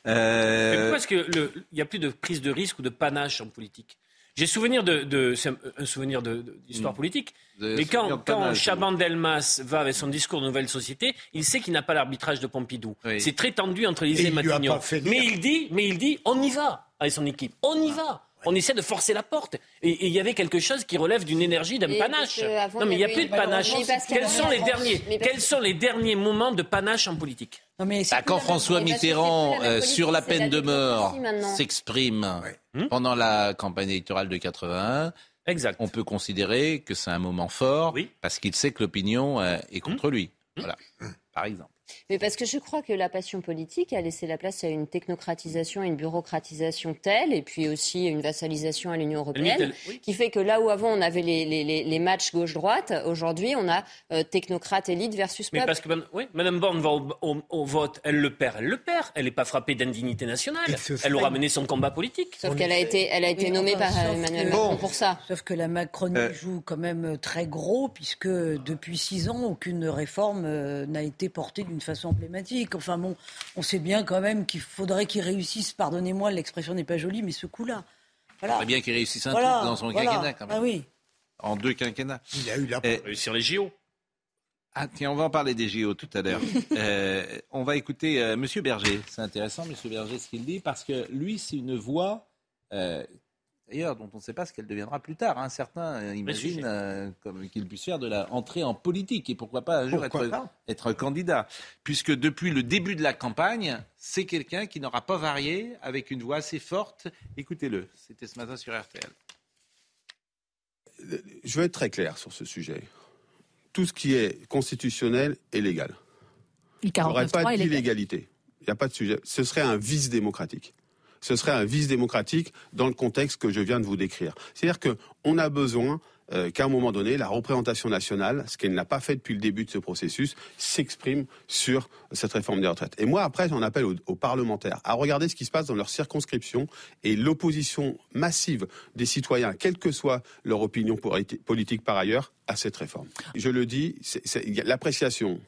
Euh... Mais pourquoi est-ce qu'il n'y a plus de prise de risque ou de panache en politique? J'ai souvenir de, de un souvenir d'histoire Mmh. politique. Mais quand, quand Chaban Delmas va avec son discours de nouvelle société, il sait qu'il n'a pas l'arbitrage de Pompidou. Oui. C'est très tendu entre Élysée et, Et Matignon. Mais il dit, mais il dit, on y va avec son équipe, on y va. On essaie de forcer la porte. Et il y avait quelque chose qui relève d'une énergie, d'un panache. Non, mais il n'y a plus de panache. Quels sont les derniers, Mais parce quels sont les derniers moments de panache en politique? Non, mais Bah, quand François Mitterrand, la euh, sur la peine la de mort, s'exprime Hmm pendant la campagne électorale de 81, Exact. on peut considérer que c'est un moment fort Oui. parce qu'il sait que l'opinion euh, est contre lui. Voilà, par exemple. Mais parce que je crois que la passion politique a laissé la place à une technocratisation, une bureaucratisation telle, et puis aussi une vassalisation à l'Union européenne, qui fait que là où avant on avait les, les, les matchs gauche-droite, aujourd'hui on a euh, technocrate élite versus peuple. Mais parce que oui, Mme Borne va au, vote, elle le perd, elle le perd. Elle n'est pas frappée d'indignité nationale. Elle aura mené son combat politique. Sauf qu'elle a été, elle a été nommée par Emmanuel Macron pour ça. Sauf que la Macronie euh. joue quand même très gros, puisque depuis six ans, aucune réforme euh, n'a été portée d'une façon emblématique. Enfin bon, on sait bien quand même qu'il faudrait qu'il réussisse, pardonnez-moi, l'expression n'est pas jolie, mais ce coup-là. Voilà. Il bien qu'il réussisse un truc dans son quinquennat quand même. Ah oui. En deux quinquennats. Il a eu la Et... réussir les JO. Ah tiens, on va en parler des JO tout à l'heure. euh, on va écouter euh, Monsieur Berger. C'est intéressant, Monsieur Berger, ce qu'il dit, parce que lui, c'est une voix euh, d'ailleurs dont on ne sait pas ce qu'elle deviendra plus tard. Hein. Certains euh, imaginent euh, qu'il puisse faire de la entrée en politique et pourquoi pas un jour être, être, candidat. Puisque depuis le début de la campagne, c'est quelqu'un qui n'aura pas varié avec une voix assez forte. Écoutez-le, c'était ce matin sur RTL. Je vais être très clair sur ce sujet. Tout ce qui est constitutionnel est légal. Il n'y aurait pas d'illégalité. Il n'y a pas de sujet. Ce serait un vice démocratique ce serait un vice démocratique dans le contexte que je viens de vous décrire. C'est-à-dire qu'on a besoin euh, qu'à un moment donné, la représentation nationale, ce qu'elle n'a pas fait depuis le début de ce processus, s'exprime sur cette réforme des retraites. Et moi, après, j'en appelle aux, parlementaires à regarder ce qui se passe dans leur circonscription et l'opposition massive des citoyens, quelle que soit leur opinion politique par ailleurs, à cette réforme. Je le dis, l'appréciation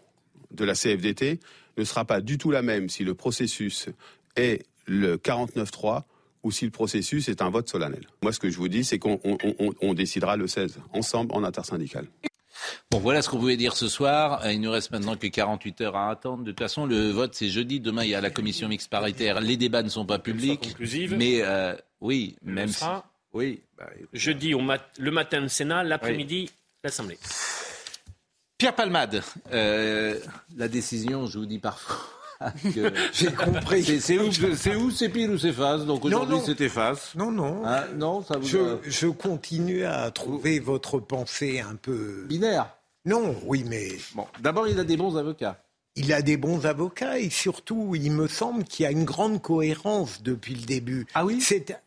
de la CFDT ne sera pas du tout la même si le processus est le 49-3 ou si le processus est un vote solennel. Moi, ce que je vous dis, c'est qu'on décidera le 16, ensemble, en intersyndical. Bon, voilà ce qu'on pouvait dire ce soir. Euh, il ne reste maintenant que 48 heures à attendre. De toute façon, le vote, c'est jeudi. Demain, il y a la commission mixte paritaire. Les débats ne sont pas publics. Mais euh, oui, même si... Oui. Bah, jeudi, le matin, le Sénat. L'après-midi, l'Assemblée. Pierre Palmade. Euh, la décision, je vous dis parfois J'ai compris. C'est où, c'est pile ou c'est face Donc aujourd'hui c'était face. Non, non. Hein, non ça vous je, continue à trouver votre pensée un peu. Binaire Non, oui, mais. Bon, d'abord il a des bons avocats. Il a des bons avocats et surtout, il me semble qu'il y a une grande cohérence depuis le début. Ah oui?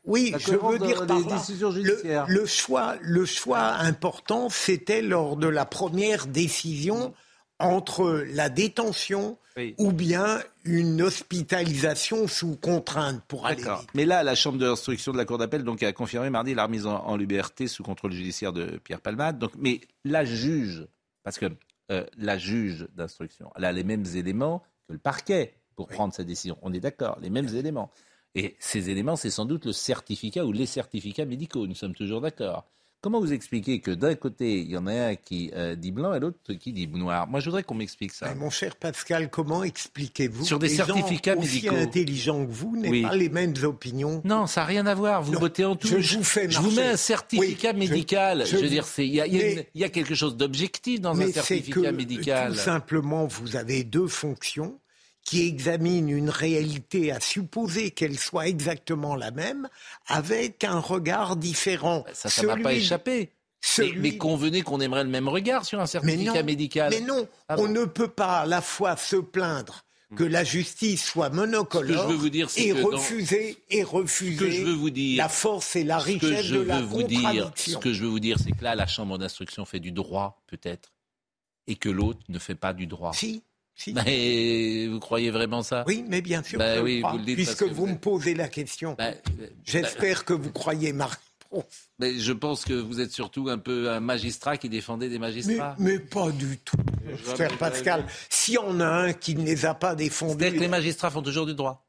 Oui, je veux dire par décisions judiciaires. Le, choix, le choix important, c'était lors de la première décision entre la détention ou bien une hospitalisation sous contrainte pour aller vite. Mais là, la Chambre d'instruction de la Cour d'appel donc, a confirmé mardi la remise en, liberté sous contrôle judiciaire de Pierre Palmade. Donc, mais la juge, parce que euh, la juge d'instruction, elle a les mêmes éléments que le parquet pour prendre sa décision. On est d'accord, les mêmes éléments. Et ces éléments, c'est sans doute le certificat ou les certificats médicaux. Nous sommes toujours d'accord. Comment vous expliquez que d'un côté, il y en a un qui euh, dit blanc et l'autre qui dit noir? Moi, je voudrais qu'on m'explique ça. mon cher Pascal, comment expliquez-vous Sur des certificats gens médicaux. aussi intelligents que vous n'avez pas les mêmes opinions? Non, ça n'a rien à voir. Vous votez en tout. Je, vous, fais je vous mets un certificat médical. Je, veux dire, il y, a quelque chose d'objectif dans un certificat médical. Tout simplement, vous avez deux fonctions qui examine une réalité à supposer qu'elle soit exactement la même avec un regard différent. Ça, ça m'a pas échappé. Mais, convenez qu'on aimerait le même regard sur un certificat médical. Mais non, ah on ne peut pas à la fois se plaindre que la justice soit monocolore et, refuser, et refuser je veux vous dire, la force et la richesse de la contradiction. ce que je veux vous dire, c'est que là, la Chambre d'instruction fait du droit, peut-être, et que l'autre ne fait pas du droit. Si, mais vous croyez vraiment ça? Oui, mais bien sûr. Bah oui, vous le puisque vous, me posez la question. Bah, bah, J'espère que vous croyez ma réponse. Mais je pense que vous êtes surtout un peu un magistrat qui défendait des magistrats. Mais, pas du tout, cher Pascal. S'il y en a un qui ne les a pas défendus. cest que les magistrats font toujours du droit.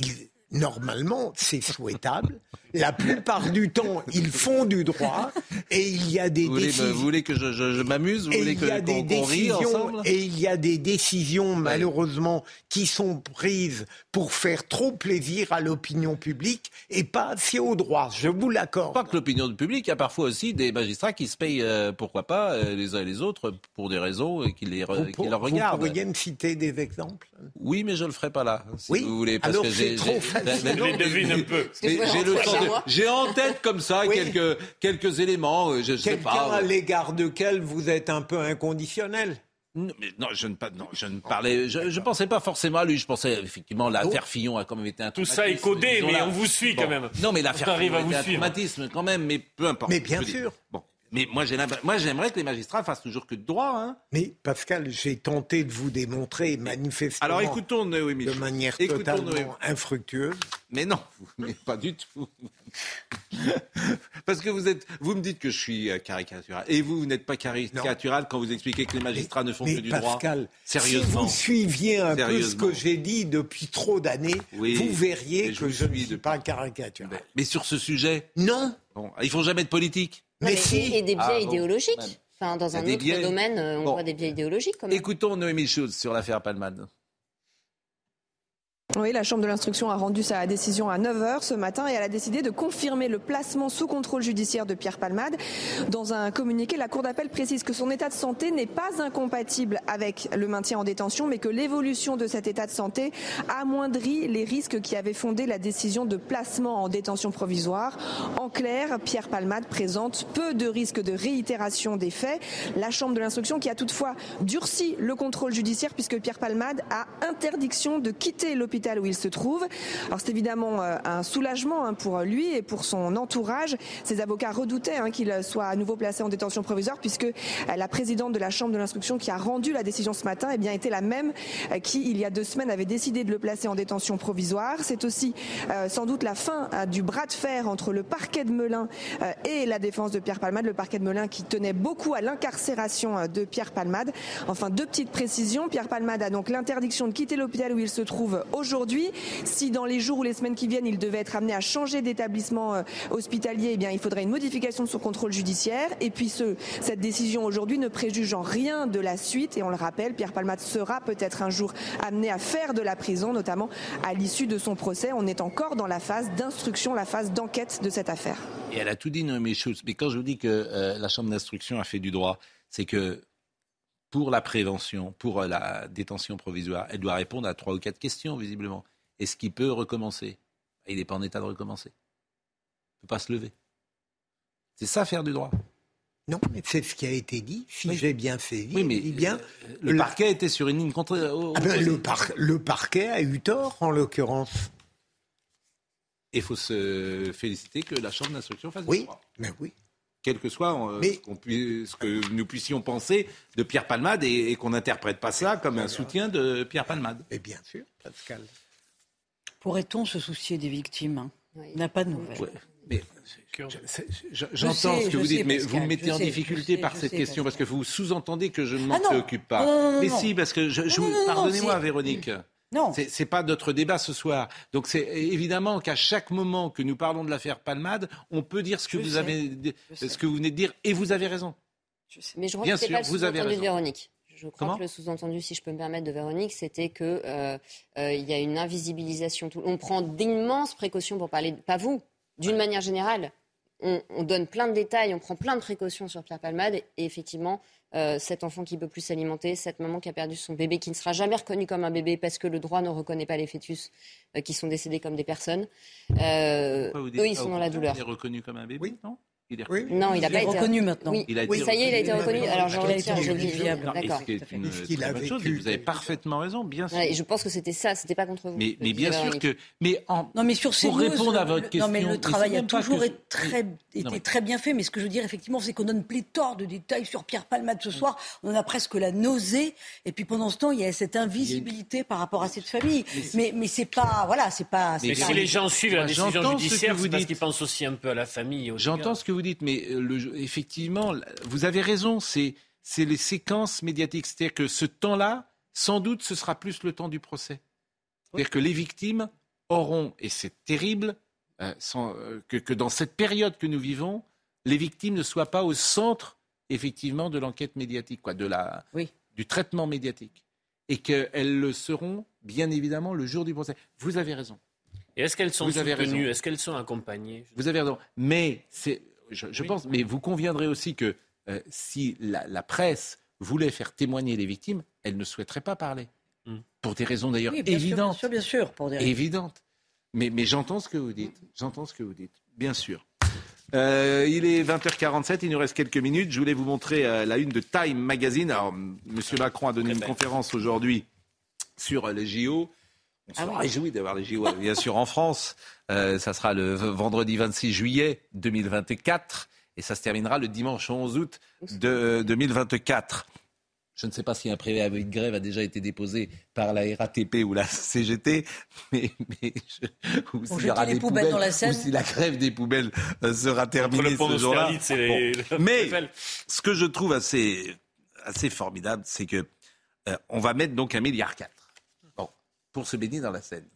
Mais normalement, c'est souhaitable. La plupart du temps, ils font du droit et il y a des vous décisions. Voulez, vous voulez que je, je, m'amuse Vous voulez que des décisions Et il y a des décisions, malheureusement, qui sont prises pour faire trop plaisir à l'opinion publique et pas assez au droit. Je vous l'accorde. Pas que l'opinion publique, il y a parfois aussi des magistrats qui se payent, euh, pourquoi pas, euh, les uns et les autres pour des raisons et qui les, qui leur regardent. Vous pourriez me citer des exemples? Oui, mais je ne le ferai pas là, si oui vous voulez. Parce Alors c'est trop facile. Je les devine un peu. J'ai en tête comme ça quelques, quelques éléments, euh, je, sais pas. à l'égard de quel vous êtes un peu inconditionnel? Non, mais non, je ne, non, je ne parlais, je, je pensais pas forcément à lui. Je pensais effectivement l'affaire Fillon a quand même été un Tout ça est codé, mais on vous suit quand même. Non, mais l'affaire Fillon a vous été un suivre. traumatisme quand même, mais peu importe. Mais bien Je sûr. Bon, mais moi, j'aimerais que les magistrats fassent toujours que de droit. Hein. Mais Pascal, j'ai tenté de vous démontrer manifestement Alors écoutons Noémie de manière Écoutons totalement Noémie. infructueuse. Mais non, mais pas du tout. Parce que vous êtes, vous me dites que je suis euh, caricatural. Et vous, vous n'êtes pas caricatural quand vous expliquez que les magistrats ne font Mais que du Pascal, droit. Sérieusement. si vous suiviez un peu ce que j'ai dit depuis trop d'années, Oui, vous verriez je que je ne suis suis pas caricatural. Mais sur ce sujet, non. Bon, ils font jamais de politique. Mais et, et des biais Ah, idéologiques. Enfin, dans un autre biais. domaine, euh, on Bon. voit des biais idéologiques. Quand même. Écoutons Noémie Schulz sur l'affaire Palmade. Oui, la Chambre de l'instruction a rendu sa décision à 9h ce matin et elle a décidé de confirmer le placement sous contrôle judiciaire de Pierre Palmade. Dans un communiqué, la Cour d'appel précise que son état de santé n'est pas incompatible avec le maintien en détention, mais que l'évolution de cet état de santé amoindrit les risques qui avaient fondé la décision de placement en détention provisoire. En clair, Pierre Palmade présente peu de risques de réitération des faits. La Chambre de l'instruction qui a toutefois durci le contrôle judiciaire puisque Pierre Palmade a interdiction de quitter l'hôpital où il se trouve. Alors c'est évidemment euh, un soulagement hein, pour lui et pour son entourage. Ses avocats redoutaient hein, qu'il soit à nouveau placé en détention provisoire puisque euh, la présidente de la Chambre de l'instruction qui a rendu la décision ce matin eh bien, était la même euh, qui, il y a deux semaines, avait décidé de le placer en détention provisoire. C'est aussi sans doute la fin euh, du bras de fer entre le parquet de Melun et la défense de Pierre Palmade. Le parquet de Melun qui tenait beaucoup à l'incarcération de Pierre Palmade. Enfin, deux petites précisions. Pierre Palmade a donc l'interdiction de quitter l'hôpital où il se trouve aujourd'hui. Si dans les jours ou les semaines qui viennent, il devait être amené à changer d'établissement euh, hospitalier, eh bien, il faudrait une modification de son contrôle judiciaire. Et puis, ce, cette décision aujourd'hui ne préjuge en rien de la suite. Et on le rappelle, Pierre Palmade sera peut-être un jour amené à faire de la prison, notamment à l'issue de son procès. On est encore dans la phase d'instruction, la phase d'enquête de cette affaire. Et elle a tout dit, Noémie Schulz. Mais quand je vous dis que euh, la Chambre d'instruction a fait du droit, c'est que pour la prévention, pour euh, la détention provisoire, elle doit répondre à trois ou quatre questions, visiblement. Est-ce qu'il peut recommencer? Il n'est pas en état de recommencer. Il ne peut pas se lever. C'est ça, faire du droit? Non, mais c'est ce qui a été dit. Si j'ai bien saisi, Oui, mais dit bien. euh, le parquet était sur une ligne contre. au- Ah ben, opposée. le, par- le parquet a eu tort, en l'occurrence. Et il faut se féliciter que la Chambre d'instruction fasse Oui, du droit. mais oui. Quel que soit euh, ce, qu'on puisse- ce que nous puissions penser de Pierre Palmade et, et qu'on n'interprète pas ça comme un soutien de Pierre Palmade. Et bien sûr, Pascal. Pourrait-on se soucier des victimes hein? On n'a pas de nouvelles. Ouais, mais je- c'est- je- Je J'entends ce que je vous sais, dites, mais Pascal, vous me mettez en sais, difficulté sais, par cette sais, question parce que vous sous-entendez que je ne m'en Ah préoccupe pas. Non, non, non, mais non. si, parce que je, pardonnez-moi, Véronique. Non. C'est c'est pas notre débat ce soir. Donc c'est évidemment qu'à chaque moment que nous parlons de l'affaire Palmade, on peut dire ce que Je vous sais, avez, ce que vous venez de dire, et vous avez raison. Mais je crois Bien que c'est sûr, pas le vous avez raison. Véronique. Je crois Comment que le sous-entendu, si je peux me permettre, de Véronique, c'était que euh, euh, il y a une invisibilisation. On prend d'immenses précautions pour parler, pas vous, d'une manière générale. On, on donne plein de détails, on prend plein de précautions sur Pierre Palmade, et effectivement, euh, cet enfant qui peut plus s'alimenter, cette maman qui a perdu son bébé, qui ne sera jamais reconnu comme un bébé parce que le droit ne reconnaît pas les fœtus euh, qui sont décédés comme des personnes. Euh, eux, ils sont dans la douleur. Il est reconnu comme un bébé, non? Il est reconnu. Non, il n'a pas été reconnu maintenant. Oui. Il a Oui, été ça y est, il a été reconnu. Alors je Il a retire, été j'ai dit D'accord. ce qui est tout à une très a bonne chose, et vous avez parfaitement raison, bien sûr. Ouais, et je pense que c'était ça, c'était pas contre vous. Mais, bien sûr que. Mais en, Non, mais sur ces pour news, répondre à votre le- question. Non, mais le c'est travail a toujours été, très, été bien fait, mais ce que je veux dire, effectivement, c'est qu'on donne pléthore de détails sur Pierre Palmade ce soir. On en a presque la nausée. Et puis pendant ce temps, il y a cette invisibilité par rapport à cette famille. Mais, mais c'est pas. Voilà, c'est pas. Mais c'est si les gens suivent la décision judiciaire, vous c'est parce dites. qu'ils pensent aussi un peu à la famille. J'entends ce que vous dites, mais euh, le, effectivement, vous avez raison, c'est c'est les séquences médiatiques. C'est-à-dire que ce temps-là, sans doute, ce sera plus le temps du procès. C'est-à-dire que les victimes auront, et c'est terrible, euh, sans, euh, que, que dans cette période que nous vivons, les victimes ne soient pas au centre, effectivement, de l'enquête médiatique, quoi, de la, du traitement médiatique. Et qu'elles le seront, bien évidemment, le jour du procès. Vous avez raison. Et est-ce qu'elles sont Vous soutenues? Est-ce qu'elles sont accompagnées? Vous avez raison. Mais c'est, je, je pense, mais vous conviendrez aussi que euh, si la, la presse voulait faire témoigner les victimes, elle ne souhaiterait pas parler. Hmm. Pour des raisons d'ailleurs Oui, bien sûr, évidentes. bien sûr, bien sûr, pour des raisons. évidentes. Mais, mais j'entends ce que vous dites. J'entends ce que vous dites. Bien sûr. Euh, il est 20h47, il nous reste quelques minutes. Je voulais vous montrer euh, la une de Time Magazine. Alors, M. Macron a donné une conférence aujourd'hui sur les JO. On se ah réjouit d'avoir les JO, bien sûr, en France. ça sera le vendredi 26 juillet 2024 et ça se terminera le dimanche 11 août de 2024. Je ne sais pas si un préavis de grève a déjà été déposé par la RATP ou la CGT, mais, ou s'il y aura des poubelles, dans la ou si la grève des poubelles euh, sera terminée ce jour-là. Mais ce que je trouve assez, assez formidable, c'est que euh, on va mettre donc un milliard quatre pour se baigner dans la Seine.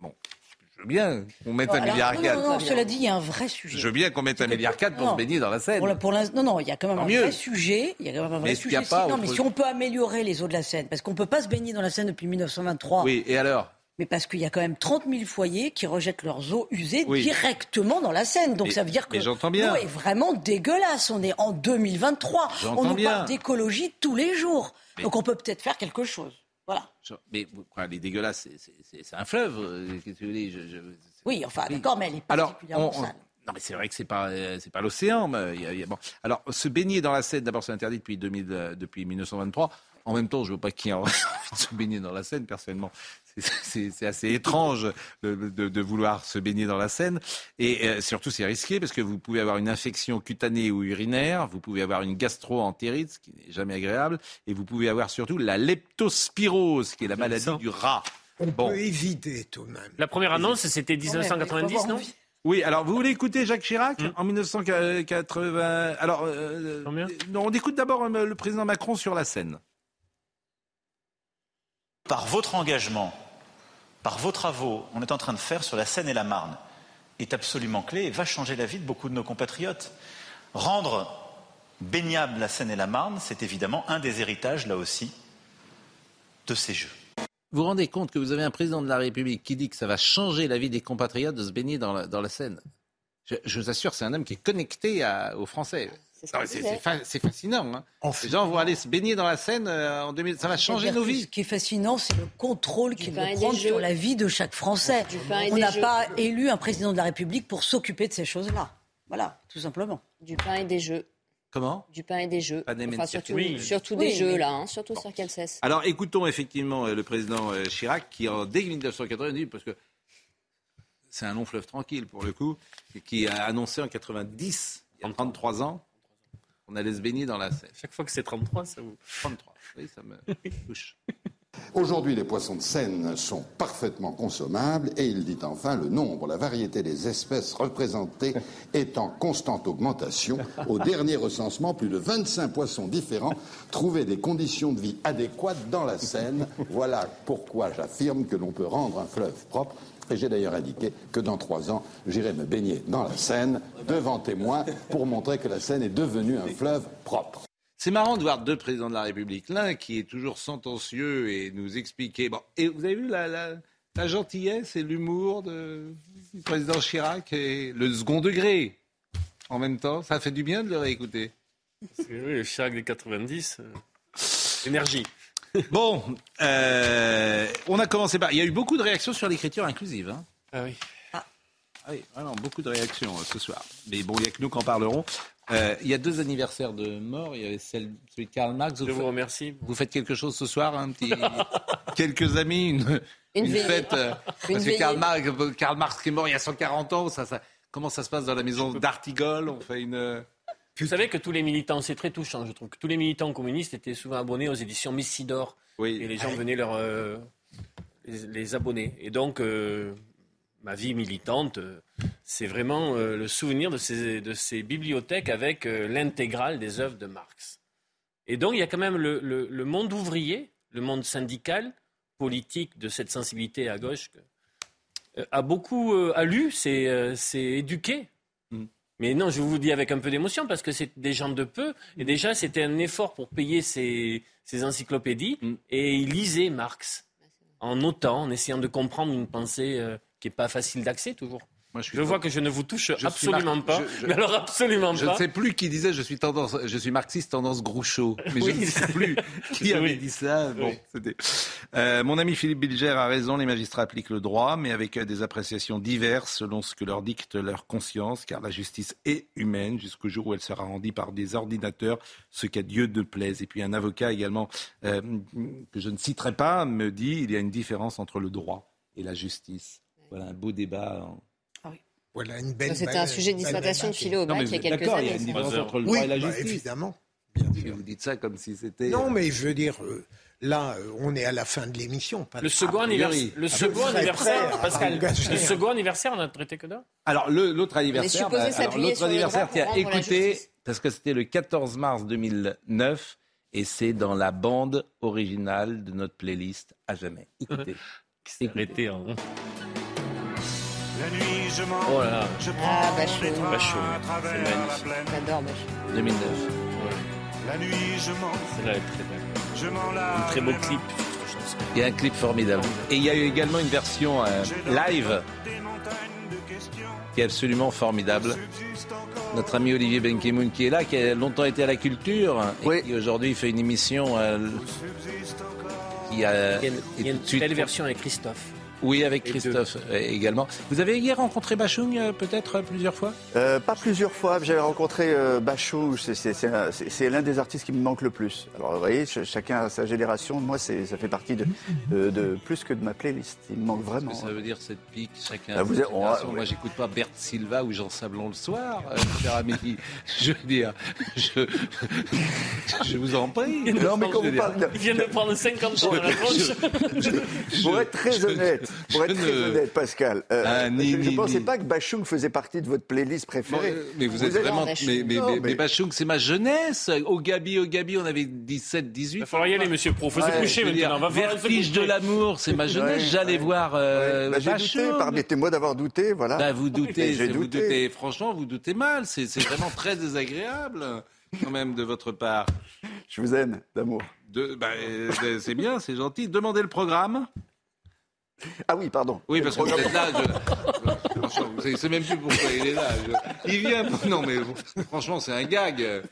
Bon, je veux bien qu'on mette un milliard quatre. Non, non, cela dit, il y a un vrai sujet. Je veux bien qu'on mette un milliard quatre pour se baigner dans la Seine. Pour, non, non, il y a quand même un vrai sujet. Il y a quand même un vrai sujet. non, mais si on peut améliorer les eaux de la Seine, parce qu'on ne peut pas se baigner dans la Seine depuis 1923. Oui, et alors? Mais parce qu'il y a quand même 30 000 foyers qui rejettent leurs eaux usées directement dans la Seine. Donc ça veut dire que l'eau est vraiment dégueulasse. On est en 2023. On nous parle d'écologie tous les jours. Donc on peut peut-être faire quelque chose. Voilà. Mais quoi, elle est dégueulasse, c'est un fleuve. Euh, oui, enfin, d'accord, mais elle est particulièrement Alors, sale. Non, mais c'est vrai que c'est pas euh, c'est pas l'océan. Bon. Alors, se baigner dans la Seine, d'abord, c'est interdit depuis 2000, euh, depuis 1923. En même temps, je ne veux pas qu'il y ait envie de se baigner dans la Seine, personnellement c'est assez étrange de, vouloir se baigner dans la Seine. Et euh, surtout, c'est risqué parce que vous pouvez avoir une infection cutanée ou urinaire, vous pouvez avoir une gastro-entérite, ce qui n'est jamais agréable, et vous pouvez avoir surtout la leptospirose, qui est la maladie du rat. On peut éviter tout de même. La première annonce, c'était 1990, non oui, alors vous voulez écouter Jacques Chirac hmm. en 1980 Alors, euh, on écoute d'abord euh, le président Macron sur la Seine. Par votre engagement, par vos travaux, on est en train de faire sur la Seine et la Marne est absolument clé et va changer la vie de beaucoup de nos compatriotes. Rendre baignable la Seine et la Marne, c'est évidemment un des héritages, là aussi, de ces Jeux. Vous vous rendez compte que vous avez un président de la République qui dit que ça va changer la vie des compatriotes de se baigner dans la, Seine je, vous assure, c'est un homme qui est connecté aux Français. C'est fascinant. Hein. Les gens vont aller se baigner dans la Seine euh, en 2000. Ça va changer nos vies. Ce qui est fascinant, c'est le contrôle qu'il veut prendre sur la vie de chaque Français. On n'a pas élu un président de la République pour s'occuper de ces choses-là. Voilà, tout simplement. Du pain et des jeux. Comment? Du pain et des jeux. Enfin, surtout, surtout des jeux, là, hein, surtout sur Calcès. Alors écoutons effectivement euh, le président euh, Chirac qui, en, dès 1990, parce que c'est un long fleuve tranquille pour le coup, qui a annoncé en 90, il y a 33 ans, on allait se baigner dans la Seine. Chaque fois que c'est 33, ça vous. 33, oui, ça me touche. Aujourd'hui, les poissons de Seine sont parfaitement consommables et il dit enfin le nombre, la variété des espèces représentées est en constante augmentation. Au dernier recensement, plus de 25 poissons différents trouvaient des conditions de vie adéquates dans la Seine. Voilà pourquoi j'affirme que l'on peut rendre un fleuve propre et j'ai d'ailleurs indiqué que dans trois ans, j'irai me baigner dans la Seine, devant témoins, pour montrer que la Seine est devenue un fleuve propre. C'est marrant de voir deux présidents de la République, l'un qui est toujours sentencieux et nous expliquer. Bon, et vous avez vu la, gentillesse et l'humour du président Chirac et le second degré en même temps. Ça fait du bien de le réécouter. Oui, le Chirac des 90, euh, énergie. Bon, euh, on a commencé par. Il y a eu beaucoup de réactions sur l'écriture inclusive. Hein. Ah oui. Ah. oui, vraiment, beaucoup de réactions euh, ce soir. Mais bon, il n'y a que nous qui en parlerons. Euh, il y a deux anniversaires de mort. Il y avait celle, celui de Karl Marx. Je vous, remercie. Vous faites quelque chose ce soir, un petit, quelques amis, une, une, fête. parce que Karl Marx, Karl Marx qui est mort il y a 140 ans. Ça, ça, comment ça se passe dans la maison d'Artigol? On fait une. Vous savez que tous les militants, c'est très touchant, je trouve, que tous les militants communistes étaient souvent abonnés aux éditions Messidor. Oui. Et les gens venaient leur, euh, les, abonner. Et donc, euh, ma vie militante, euh, c'est vraiment le souvenir de ces, de ces bibliothèques avec l'intégrale des œuvres de Marx. Et donc, il y a quand même le, le, monde ouvrier, le monde syndical, politique de cette sensibilité à gauche, a beaucoup a lu, s'est éduqué mais non, je vous dis avec un peu d'émotion parce que c'est des gens de peu. Et déjà, c'était un effort pour payer ces, encyclopédies. Mm. Et ils lisaient Marx en notant, en essayant de comprendre une pensée euh, qui n'est pas facile d'accès toujours. je, vois que je ne vous touche absolument pas. mais alors absolument pas. Je ne sais plus qui disait je suis tendance, je suis marxiste tendance Groucho. Mais je ne sais plus qui avait dit ça. Bon, euh, mon ami Philippe Bilger a raison. Les magistrats appliquent le droit, mais avec des appréciations diverses selon ce que leur dicte leur conscience, car la justice est humaine jusqu'au jour où elle sera rendue par des ordinateurs, ce qu'à Dieu ne plaise. Et puis un avocat également euh, que je ne citerai pas me dit il y a une différence entre le droit et la justice. Voilà un beau débat. Voilà une belle. C'était un sujet de dissertation de philo au bac il y a quelques années. Il y a une différence entre le droit et la bah, justice. évidemment. Vous dites ça comme si c'était. Non, mais je veux dire, euh, là, euh, on est à la fin de l'émission. Le second anniversaire, le second anniversaire, Pascal. Le second anniversaire, on a traité que d'un. Alors l'autre anniversaire, bah, l'autre anniversaire, tiens, écoutez, parce que c'était le 14 mars 2009 et c'est dans la bande originale de notre playlist à jamais. Écoutez. Arrêté en. La nuit, je mens. Oh là là. Je prends ah, Bachot. Bachot. C'est magnifique. J'adore Bachot. 2009. La nuit, je là très belle. Je mens là. Un très beau clip. Il y a un clip formidable. Et il y a eu également une version euh, live qui est absolument formidable. Notre ami Olivier Benkemoun qui est là, qui a longtemps été à la culture et qui aujourd'hui fait une émission euh, qui a, il y a une, il y a une belle version avec Christophe. Oui, avec Christophe euh, également. Vous avez hier rencontré Bachung euh, peut-être euh, plusieurs fois? Pas plusieurs fois. J'avais rencontré euh, Bachung. C'est l'un des artistes qui me manque le plus. Alors vous voyez, chacun a sa génération. Moi, ça fait partie de, de, plus que de ma playlist. Il me manque vraiment. ça veut dire cette pique? Chacun. Ah, vous Moi, j'écoute pas Bert Silva ou Jean Sablon le soir, cher ami. Je veux dire, je, je vous en prie. Non, mais quand vous parlez, il vient de prendre 50 ans à la Pour être très honnête. Pour être très honnête, Pascal, euh, ah, je ne pensais pas que Bachung faisait partie de votre playlist préférée. mais vous, êtes, vraiment. Mais, mais, Bachung, c'est ma jeunesse. Au Gabi, au Gabi, on avait 17, 18. Il va falloir y aller, monsieur Pro. Faut se coucher maintenant. Vertige de l'amour, c'est ma jeunesse. J'allais voir euh, bah, Bachung. Permettez-moi d'avoir douté, voilà. Bah, vous doutez, vous doutez. Franchement, vous doutez mal. C'est vraiment très désagréable, quand même, de votre part. Je vous aime, d'amour. Bah, euh, c'est bien, c'est gentil. Demandez le programme. Ah oui, pardon. Oui, parce que là, je... c'est même plus pourquoi il est là. Il vient. Non, mais franchement, c'est un gag. Euh,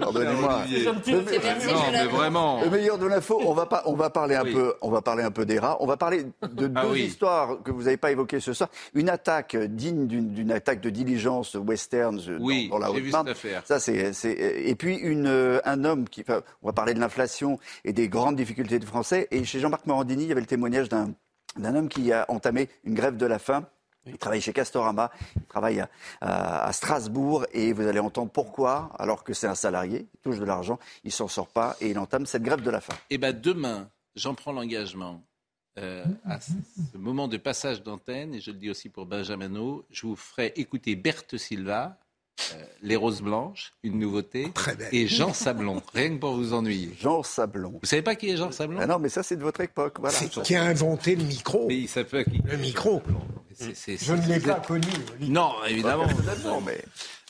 Pardonnez-moi. Non, mais vraiment. Le meilleur de l'info. On va pas, on va parler un peu, on va parler un peu des rats. On va parler de ah deux histoires que vous n'avez pas évoquées ce soir. Une attaque digne d'une attaque de diligence western oui, dans, la haute marne. Ça, c'est, et puis une, un homme qui, enfin, on va parler de l'inflation et des grandes difficultés des Français. Et chez Jean-Marc Morandini, il y avait le témoignage d'un d'un homme qui a entamé une grève de la faim. Il travaille chez Castorama, il travaille à, Strasbourg et vous allez entendre pourquoi, alors que c'est un salarié, il touche de l'argent, il s'en sort pas et il entame cette grève de la faim. Eh bien demain, j'en prends l'engagement. Euh, à ce moment de passage d'antenne, et je le dis aussi pour Benjamin je vous ferai écouter Berthe Silva, euh, les Roses Blanches, une nouveauté, et Jean Sablon, rien que pour vous ennuyer. Jean Sablon. Vous savez pas qui est Jean Sablon? Ah Non, mais ça c'est de votre époque. Voilà. C'est qui a inventé le micro. Mais ça peut... Le micro. je ne l'ai pas connu. Non, évidemment. mais...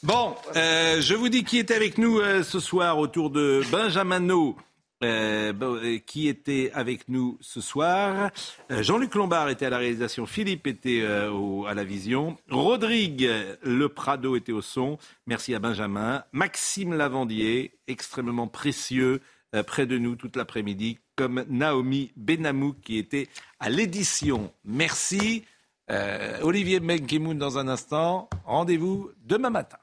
Bon, euh, je vous dis qui était avec nous euh, ce soir autour de Benjamin No. Euh, euh, qui était avec nous ce soir. Euh, Jean-Luc Lombard était à la réalisation, Philippe était à la vision, Rodrigue Le Prado était au son. Merci à Benjamin, Maxime Lavandier, extrêmement précieux, près de nous toute l'après-midi, comme Naomi Benamou qui était à l'édition. Merci. Olivier Menkimoun dans un instant. Rendez-vous demain matin.